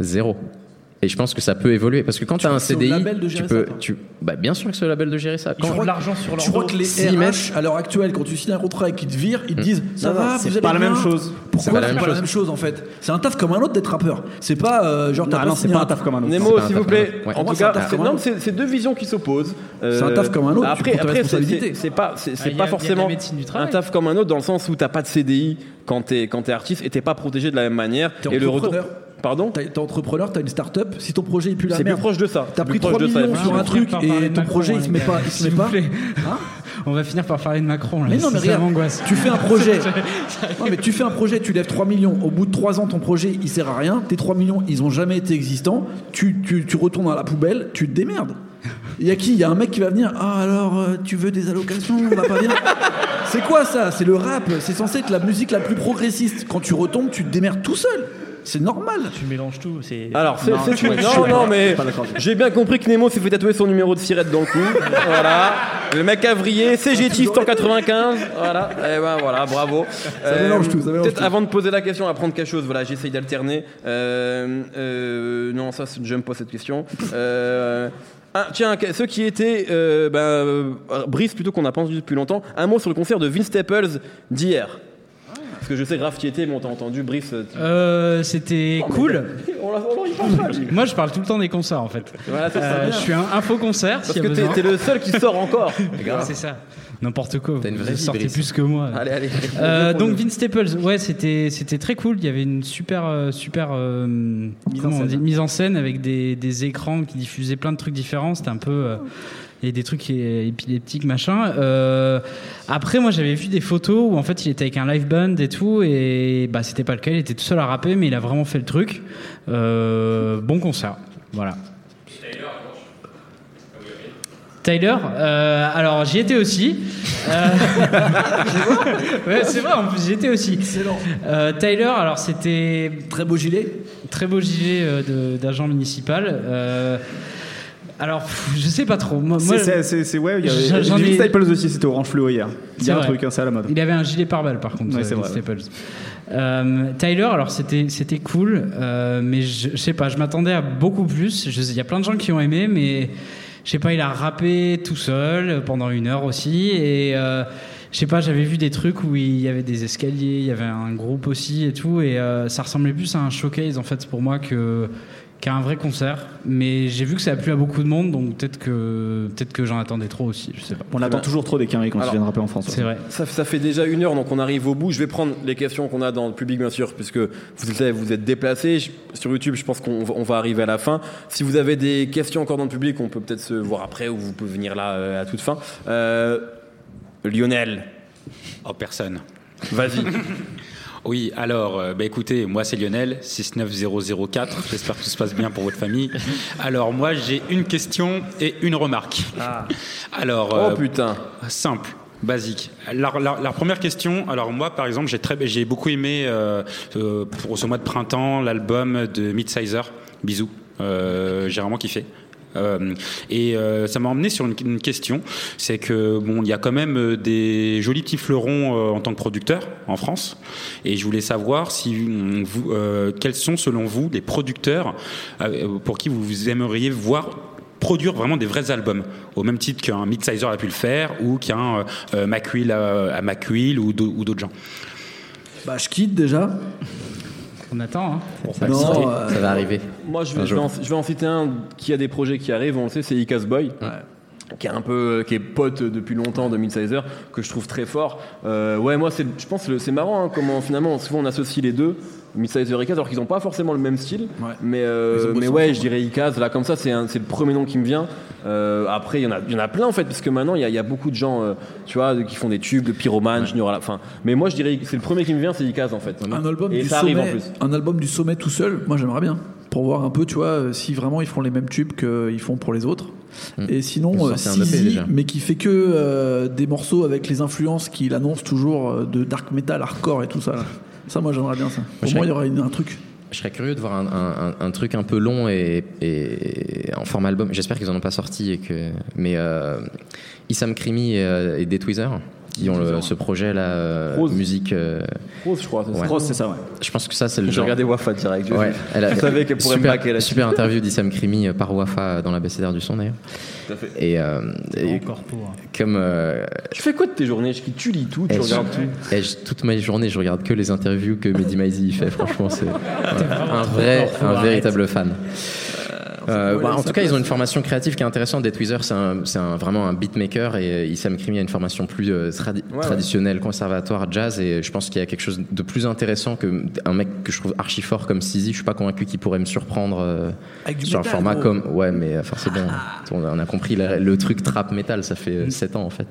Zéro. Et je pense que ça peut évoluer parce que quand tu as un CDI, label de tu gérer peux, tu, bah bien sûr que c'est au label de gérer ça. Je crois, sur tu crois que les RH, mettent- à l'heure actuelle, quand tu signes un contrat et qu'ils te virent, ils te disent Ça va, c'est pas la même chose. Pourquoi C'est pas la même chose. en fait? C'est un taf comme un autre d'être rappeur. C'est pas euh, genre Non, pas non, c'est pas un taf comme un autre. Nemo, s'il vous plaît. En tout cas, c'est deux visions qui s'opposent. C'est un taf comme un autre, Après, après, c'est- pas, c'est Ah, pas forcément un taf comme un autre dans le sens où t'as pas de CDI quand t'es quand t'es artiste et t'es pas protégé de la même manière. Et le retour. Pardon. T'es entrepreneur, t'as une start-up. Si ton projet est plus la C'est plus merde, proche de ça. T'as C'est pris plus proche 3 de ça, millions sur un On va truc finir par parler et ton Macron, projet il se met pas. Il se met pas. Hein On va finir par parler de Macron. Là. Mais non, mais regarde, tu fais un projet. Non, mais tu fais un projet, tu lèves 3 millions. Au bout de 3 ans, ton projet, il sert à rien. Tes 3 millions, ils ont jamais été existants. Tu, tu, tu retournes à la poubelle, tu te démerdes. Il y a qui? Il y a un mec qui va venir. Ah, alors, euh, tu veux des allocations? On va pas bien. C'est quoi ça? C'est le rap. C'est censé être la musique la plus progressiste. Quand tu retombes, tu te démerdes tout seul. C'est normal. Tu mélanges tout. C'est. Alors, c'est Non, c'est Non, mais j'ai bien compris que Nemo s'est fait tatouer son numéro de sirette dans le cou. voilà. Le mec a vrillé, CGT 195. Voilà. Et ben voilà, bravo. Ça mélange tout, ça mélange Peut-être tout. avant de poser la question, apprendre quelque chose. Voilà, j'essaye d'alterner. Euh, euh, non, ça, j'aime pas cette question. Euh, ah, tiens, ceux qui étaient, euh, ben, euh, Brice, plutôt qu'on a pas entendu depuis longtemps, un mot sur le concert de Vince Staples d'hier. Parce que je sais, grave, qui était, mais on t'a entendu, Brice. tu- Euh, C'était cool. On l'a- on l'a- il parle pas, lui. Moi, je parle tout le temps des concerts en fait. Voilà, ça, c'est Euh, je suis un info concert. Parce que t'es le seul qui sort encore. C'est ça. N'importe quoi. T'as une Vous vie, sortez Brice. plus que moi. Allez, allez. Euh, donc Vince Staples, ouais, c'était c'était très cool. Il y avait une super euh, super euh, comment on dit, mise en scène avec des, des écrans qui diffusaient plein de trucs différents. C'était un peu euh, il y a des trucs épileptiques machin. Euh, après, moi, j'avais vu des photos où en fait il était avec un live band et tout, et bah c'était pas le cas. Il était tout seul à rapper, mais il a vraiment fait le truc. Euh, bon concert, voilà. Tyler, euh, alors j'y étais aussi. Euh, ouais, c'est vrai, en plus j'y étais aussi. Excellent. Euh, Tyler, alors c'était Très beau gilet. très beau gilet d'agent municipal. Alors, je sais pas trop. Moi, C'est- ouais, il y avait j'en ai- Staples aussi, c'était orange fluo hier. Il y C'est a un vrai. truc, hein, c'est à la mode. il avait un gilet pare-balles par contre. Ouais, euh, vrai, Staples. Euh, Tyler, alors c'était c'était cool, euh, mais je, je sais pas, je m'attendais à beaucoup plus. Il y a plein de gens qui ont aimé, mais je sais pas, il a rappé tout seul pendant une heure aussi, et je sais pas, j'avais vu des trucs où il y avait des escaliers, il y avait un groupe aussi et tout, et euh, ça ressemblait plus à un showcase en fait pour moi que qu'à un vrai concert. Mais j'ai vu que ça a plu à beaucoup de monde, donc peut-être que peut-être que j'en attendais trop aussi, je sais pas. On attend toujours trop des quinries quand ils viennent rapper en France. C'est vrai. Ça, ça fait déjà une heure, donc on arrive au bout. Je vais prendre les questions qu'on a dans le public, bien sûr, puisque vous êtes, vous êtes déplacés. Je- Sur YouTube, je pense qu'on va, on va arriver à la fin. Si vous avez des questions encore dans le public, on peut peut-être se voir après, ou vous pouvez venir là euh, à toute fin. Euh, Lionel, Oh, personne. vas-y. Oui, alors, euh, bah, écoutez, moi c'est Lionel, 69004. J'espère que tout se passe bien pour votre famille. Alors, moi j'ai une question et une remarque. Alors, oh euh, putain. simple. Basique. La, la- la première question, alors moi par exemple j'ai très j'ai beaucoup aimé euh, pour ce mois de printemps l'album de Midsizer, Bisous. Euh, j'ai vraiment kiffé. Euh, et euh, ça m'a emmené sur une, question, c'est que bon, il y a quand même euh, des jolis petits fleurons en tant que producteur en France, et je voulais savoir si vous, quels sont selon vous les producteurs pour qui vous aimeriez voir produire vraiment des vrais albums, au même titre qu'un Midsizer a pu le faire ou qu'un euh, McQueen à, à ou d'autres gens? Bah, je quitte déjà. On attend. Hein. Ça, Non, ça- euh, ça va arriver. Moi, je vais, je, vais jour. en, je vais en citer un qui a des projets qui arrivent. On le sait, c'est Icas Boy. Qui est un peu, qui est pote depuis longtemps de Midsizer, que je trouve très fort. Euh, ouais, moi, c'est, je pense, que c'est marrant hein, comment finalement, souvent, on associe les deux, Midsizer et Icas, alors qu'ils n'ont pas forcément le même style. Ouais. Mais, euh, mais ouais, je dirais Icas. Là, comme ça, c'est, un- c'est le premier nom qui me vient. Euh, après, il y en a, il y en a plein en fait, parce que maintenant, il y a, il y a beaucoup de gens, euh, tu vois, qui font des tubes, de pyroman, junior à la fin. Mais moi, je dirais, c'est le premier qui me vient, c'est Icas en fait. un album et du ça arrive en sommet, plus. un album du sommet tout seul, moi j'aimerais bien pour voir un peu, tu vois, si vraiment ils font les mêmes tubes qu'ils font pour les autres. Mm. Et sinon, euh, Sizi, déjà. mais qui fait que euh, des morceaux avec les influences qu'il annonce toujours de dark metal, hardcore et tout ça. Ça, moi j'aimerais bien ça. Je moins, il y une- un truc. Je serais curieux de voir un, un- un- un truc un peu long et, et en format album. J'espère qu'ils en ont pas sorti et que. Mais euh, Issam Krimi et, euh, et Tweezer, qui ont le- ce projet là, euh, Rose. musique. euh, Rose, je crois. c'est ça. Ouais. Rose, c'est ça, ouais. Je pense que ça, c'est le J'ai regardé Wafa direct. Je- Ouais, elle a- je savais qu'elle pourrait me super, là-dessus. super interview d'Issam Krimi euh, par Wafa dans la BCDR du son d'ailleurs. Tout à fait. Et, euh, et Encore pour. hein. comme euh, Tu fais quoi de tes journées? Je- Tu lis tout, tu regardes je- tout. eh, je- toute ma journée, je regarde que les interviews que Mehdi Maizi fait. Franchement, c'est un vrai, un véritable fan. Euh, bah, en tout cas, ils ont une formation créative qui est intéressante. Dead Weezer, c'est un, c'est un- vraiment un beatmaker et Issam Krimi a une formation plus euh, tradi- Ouais, ouais. traditionnelle, conservatoire, jazz. Et je pense qu'il y a quelque chose de plus intéressant que un mec que je trouve archi fort comme Sizi. Je suis pas convaincu qu'il pourrait me surprendre euh, sur métal, un format gros. comme. Ouais, mais c'est bon. On a- on a compris la- le truc trap metal. Ça fait 7 ans en fait.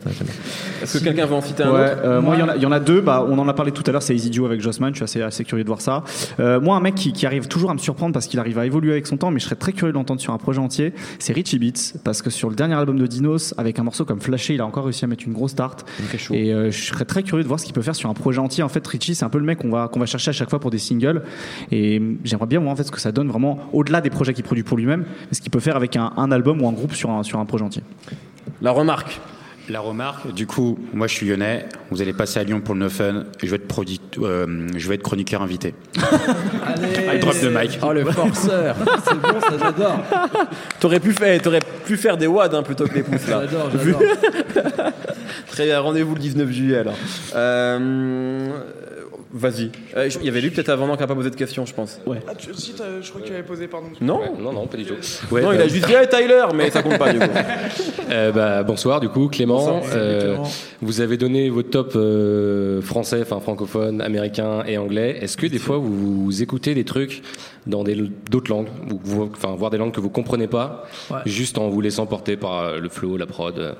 Est-ce que quelqu'un veut en citer un Ouais, autre euh, moi, il y en a- il y, en a deux. Bah, on en a parlé tout à l'heure, c'est Easy Joe avec Jossman. Je suis assez, assez curieux de voir ça. Euh, moi, un mec qui, qui arrive toujours à me surprendre parce qu'il arrive à évoluer avec son temps, mais je serais très curieux de sur un projet entier. C'est Richie Beats parce que sur le dernier album de Dinos, avec un morceau comme Flashé, il a encore réussi à mettre une grosse start. Et euh, je serais très curieux de voir ce qu'il peut faire sur un projet entier. En fait, Richie, c'est un peu le mec qu'on va qu'on va chercher à chaque fois pour des singles. Et hum, j'aimerais bien voir en fait ce que ça donne vraiment au-delà des projets qu'il produit pour lui-même, mais ce qu'il peut faire avec un, un album ou un groupe sur un sur un projet entier. La remarque. La remarque, du coup, moi je suis lyonnais, vous allez passer à Lyon pour le No Fun, je vais être, produit- euh, je vais être chroniqueur invité. I drop the mic. Oh, le forceur C'est bon, ça j'adore T'aurais pu faire, t'aurais pu faire des wads hein, plutôt que les pouces là. J'adore, j'adore. Très bien, rendez-vous le 19 juillet alors. Euh, Vas-y. Euh, Il y avait lui peut-être avant non qui a pas posé de questions, je pense. Ouais. Ah, tu, si, t'as- je crois que tu avais posé, pardon. Non Non, non, pas du tout. Non, il a juste dit hey, Tyler, mais ça compte pas du coup. Euh, bah, bonsoir du coup Clément. Bonsoir. Euh, vous avez donné votre top euh, français, enfin francophone, américain et anglais. Est-ce que des fois vous, vous écoutez des trucs dans des- d'autres langues, ou vous- enfin voir des langues que vous comprenez pas, Ouais. juste en vous laissant porter par euh, le flow, la prod euh,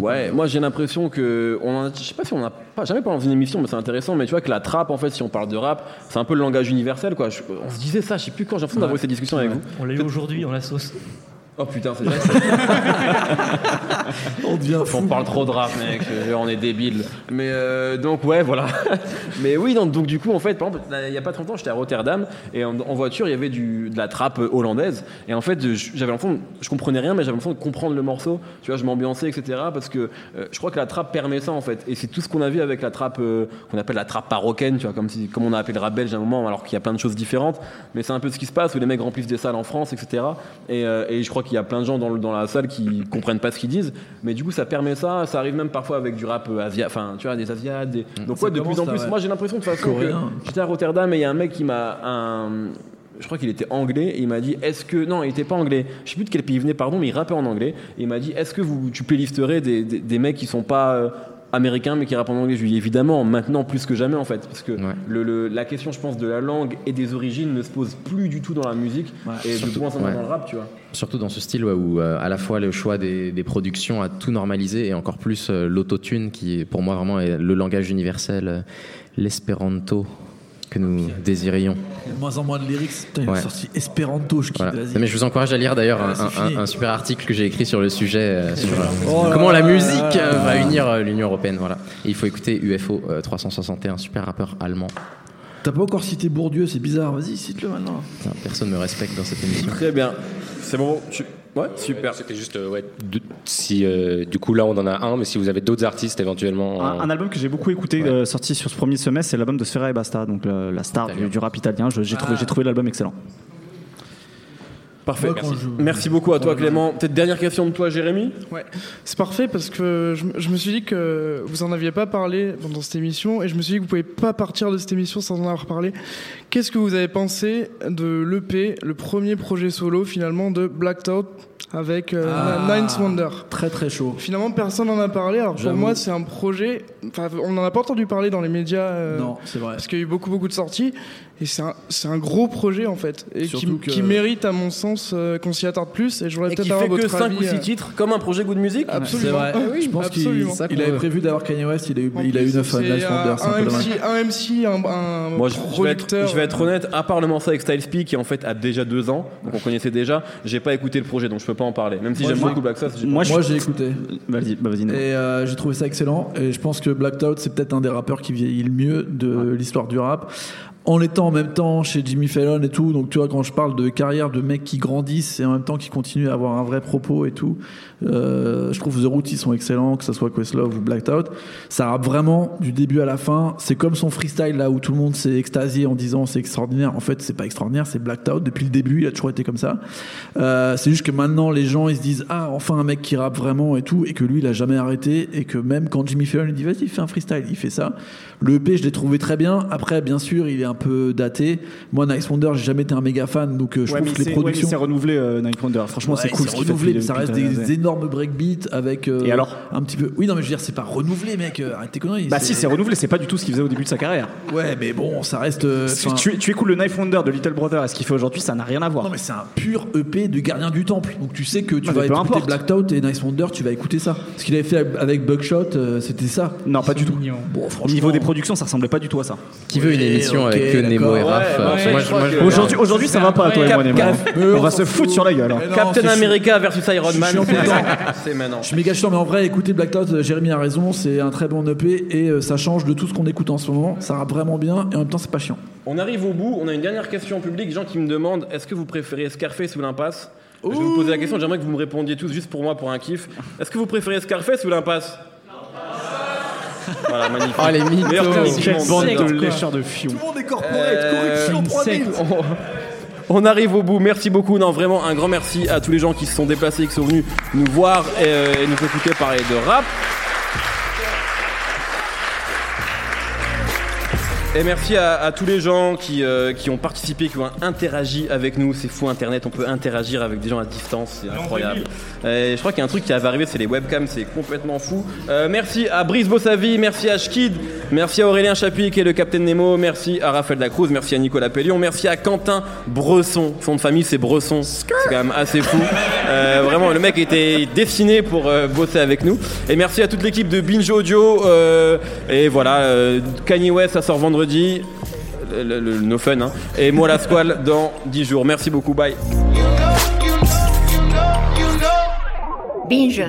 Ouais, moi j'ai l'impression que on a- je sais pas si on a pas jamais parlé dans une émission, mais c'est intéressant. Mais tu vois que la trappe, en fait, si on parle de rap, c'est un peu le langage universel, quoi. Je- on se disait ça, je sais plus quand j'ai l'impression d'avoir eu cette discussion avec vous. On l'a eu aujourd'hui, on la sauce. Oh putain, c'est vrai. On devient On parle trop de rap, mec. On est débile. Mais euh, donc ouais, voilà. Mais oui, donc, donc, du coup, en fait, par exemple, il y a pas très longtemps, j'étais à Rotterdam et en, en voiture, il y avait du, de la trappe hollandaise. Et en fait, j'avais l'impression, je comprenais rien, mais j'avais l'impression de comprendre le morceau. Tu vois, je m'ambiançais, etc. Parce que euh, je crois que la trappe permet ça, en fait. Et c'est tout ce qu'on a vu avec la trappe euh, qu'on appelle la trappe marocaine, tu vois, comme si, comme on a appelé le rap belge à un moment, alors qu'il y a plein de choses différentes. Mais c'est un peu ce qui se passe où les mecs remplissent des salles en France, etc. Et, et je crois qu'il y a plein de gens dans, le- dans la salle qui comprennent pas ce qu'ils disent. Mais du coup, ça permet ça. Ça arrive même parfois avec du rap euh, asia, enfin, tu vois, des asiates. des- Donc Ça ouais, de plus en plus. ouais. Moi, j'ai l'impression de toute façon que j'étais à Rotterdam et il y a un mec qui m'a un je crois qu'il était anglais et il m'a dit est-ce que non il était pas anglais je sais plus de quel pays il venait pardon mais il rappait en anglais et il m'a dit est-ce que vous tu playlisterais des, des, des mecs qui sont pas euh, américains mais qui rappent en anglais je lui dit évidemment maintenant plus que jamais en fait. Parce que le, le- la question je pense de la langue et des origines ne se pose plus du tout dans la musique et de Surtout- moins en moins ouais. dans le rap tu vois. Surtout dans ce style ouais, où euh, à la fois le choix des, des productions a tout normalisé et encore plus euh, l'autotune qui pour moi vraiment est le langage universel, euh, l'espéranto que nous désirions. Il y a de moins en moins de lyrics. Putain, il Ouais. a sorti Espéranto, je. Voilà. Mais je vous encourage à lire d'ailleurs Ah, un, super article que j'ai écrit sur le sujet, euh, sur euh, Oh là comment la musique euh, va unir euh, l'Union Européenne. Voilà. Et il faut écouter UFO euh, 361, super rappeur allemand. T'as pas encore cité Bourdieu, c'est bizarre. Vas-y, cite-le maintenant. Putain, personne me respecte dans cette émission. très bien c'est bon tu- ouais super C'était juste euh, ouais, de- si euh, du coup là on en a un, mais si vous avez d'autres artistes éventuellement. Un, album que j'ai beaucoup écouté, euh, sorti sur ce premier semestre, c'est l'album de Sfera et Basta, donc la star du, du rap italien. J'ai Ah. j'ai trouvé l'album excellent. Parfait Moi, merci. je- Merci beaucoup à toi Clément peut-être dernière question de toi Jérémy Ouais, c'est parfait parce que je, me- je me suis dit que vous en aviez pas parlé pendant cette émission et je me suis dit que vous pouvez pas partir de cette émission sans en avoir parlé. Qu'est-ce que vous avez pensé de l'EP, le premier projet solo finalement de Blacked Out avec euh, Ah. Ninth Wonder? Très très chaud. Finalement, personne n'en a parlé. Alors pour moi, c'est un projet. Enfin, on n'en a pas entendu parler dans les médias. euh, Non, c'est vrai. Parce qu'il y a eu beaucoup beaucoup de sorties et c'est un, c'est un gros projet en fait et qui, que- mérite à mon sens euh, qu'on s'y attarde plus. Et je voudrais et peut-être qui fait avoir que votre 5 avis. ou 6 euh, titres comme un projet Good Music Absolument. C'est vrai. Ah oui, je pense qu'il avait prévu d'avoir Kanye West, il a eu, En il a eu plus, 9 c'est Nice Wonder, c'est un. MC, un MC, un, un Moi, je, je vais être, producteur. je vais être honnête, à part le morceau avec Styles P, qui en fait a déjà deux ans, donc on connaissait déjà, j'ai pas écouté le projet, donc je peux pas en parler. Même si j'aime j'ai- beaucoup Black j'ai Moi, j'ai écouté. Vas-y, bah, vas-y. Et euh, j'ai trouvé ça excellent. Et je pense que Blacked Out, c'est peut-être un des rappeurs qui vieillit le mieux de l'histoire du rap. En étant en même temps chez Jimmy Fallon et tout. Donc tu vois, quand je parle de carrière de mecs qui grandissent et en même temps qui continuent à avoir un vrai propos et tout, euh, je trouve The Root ils sont excellents, que ce soit Questlove ou Blacked Out. Ça rappe vraiment du début à la fin. C'est comme son freestyle là où tout le monde s'est extasié en disant c'est extraordinaire. En fait, c'est pas extraordinaire, c'est Blacked Out. Depuis le début, il a toujours été comme ça. Euh, c'est juste que maintenant les gens ils se disent ah enfin un mec qui rappe vraiment et tout et que lui il a jamais arrêté et que même quand Jimmy Fallon lui dit vas-y fais un freestyle, il fait ça. Le EP je l'ai trouvé très bien. Après bien sûr il est un peu daté. Moi Nice Wonder j'ai jamais été un méga fan donc euh, je Ouais, trouve que les c'est- ouais, productions c'est renouvelé euh, Night Wonder. Franchement, Ouais, c'est cool. ce qu'il fait renouvelé, mais ça reste des des années. Énormes breakbeats avec. euh, Et alors Un petit peu. Oui, non, mais je veux dire, c'est pas renouvelé, mec. euh, Arrête tes conneries. Bah si, c'est renouvelé. C'est pas du tout ce qu'il faisait au début de sa carrière. Ouais, mais bon, ça reste. euh, Si enfin- tu, tu écoutes le Knife Wonder de Little Brother et ce qu'il fait aujourd'hui, ça n'a rien à voir. Non, mais c'est un pur EP de gardien du temple. Donc tu sais que tu vas mais peu écouter importe. Blacked Out et Nice Wonder, tu vas écouter ça. Ce qu'il avait fait avec Buckshot, euh, c'était ça. Non, pas du tout. Bon, Au franchement. niveau des productions, ça ressemblait pas du tout à ça. Qui veut une émission ok, avec que Nemo et d'accord. Raph euh, moi, je moi, je Aujourd'hui, aujourd'hui, ça va pas, toi et moi, Nemo. Cap- On va se foutre sur la gueule. hein. Mais non, Captain c'est- America versus Iron Man. je suis. C'est maintenant. Je suis méga chiant, mais en vrai, écoutez Blacked Out, euh, Jérémy a raison, c'est un très bon EP et euh, ça change de tout ce qu'on écoute en ce moment. Ça rappe vraiment bien et en même temps, c'est pas chiant. On arrive au bout. On a une dernière question en public. Gens qui me demandent est-ce que vous préférez Scarface ou l'impasse? Je vais vous poser la question. J'aimerais que vous me répondiez tous juste pour moi, pour un kiff. Est-ce que vous préférez Scarface ou l'impasse? Voilà, magnifique. Oh, les mythos. Monde. bande de lécheurs de fion. Tout le monde est corporate, Euh, corruption, 3000. On arrive au bout, merci beaucoup. Non, vraiment un grand merci à tous les gens qui se sont déplacés, qui sont venus nous voir et, euh, et nous écouter parler de rap. Et merci à, à tous les gens qui, euh, qui ont participé, qui ont interagi avec nous. C'est fou Internet, on peut interagir avec des gens à distance, c'est incroyable. Et je crois qu'il y a un truc qui va arriver, c'est les webcams, c'est complètement fou. Euh, merci à Brice Bossavi, merci à Schkid, merci à Aurélien Chapuis qui est le Capitaine Nemo, merci à Raphaël Dacruz, merci à Nicolas Pellion, merci à Quentin Bresson. Son de famille c'est Bresson, c'est quand même assez fou. Euh, vraiment, le mec était dessiné pour bosser avec nous. Et merci à toute l'équipe de Binge Audio. et voilà, Kanye West, ça sort vendredi. Le, le- le- no fun, hein. Et moi la squale dans 10 jours. Merci beaucoup, bye. Binge.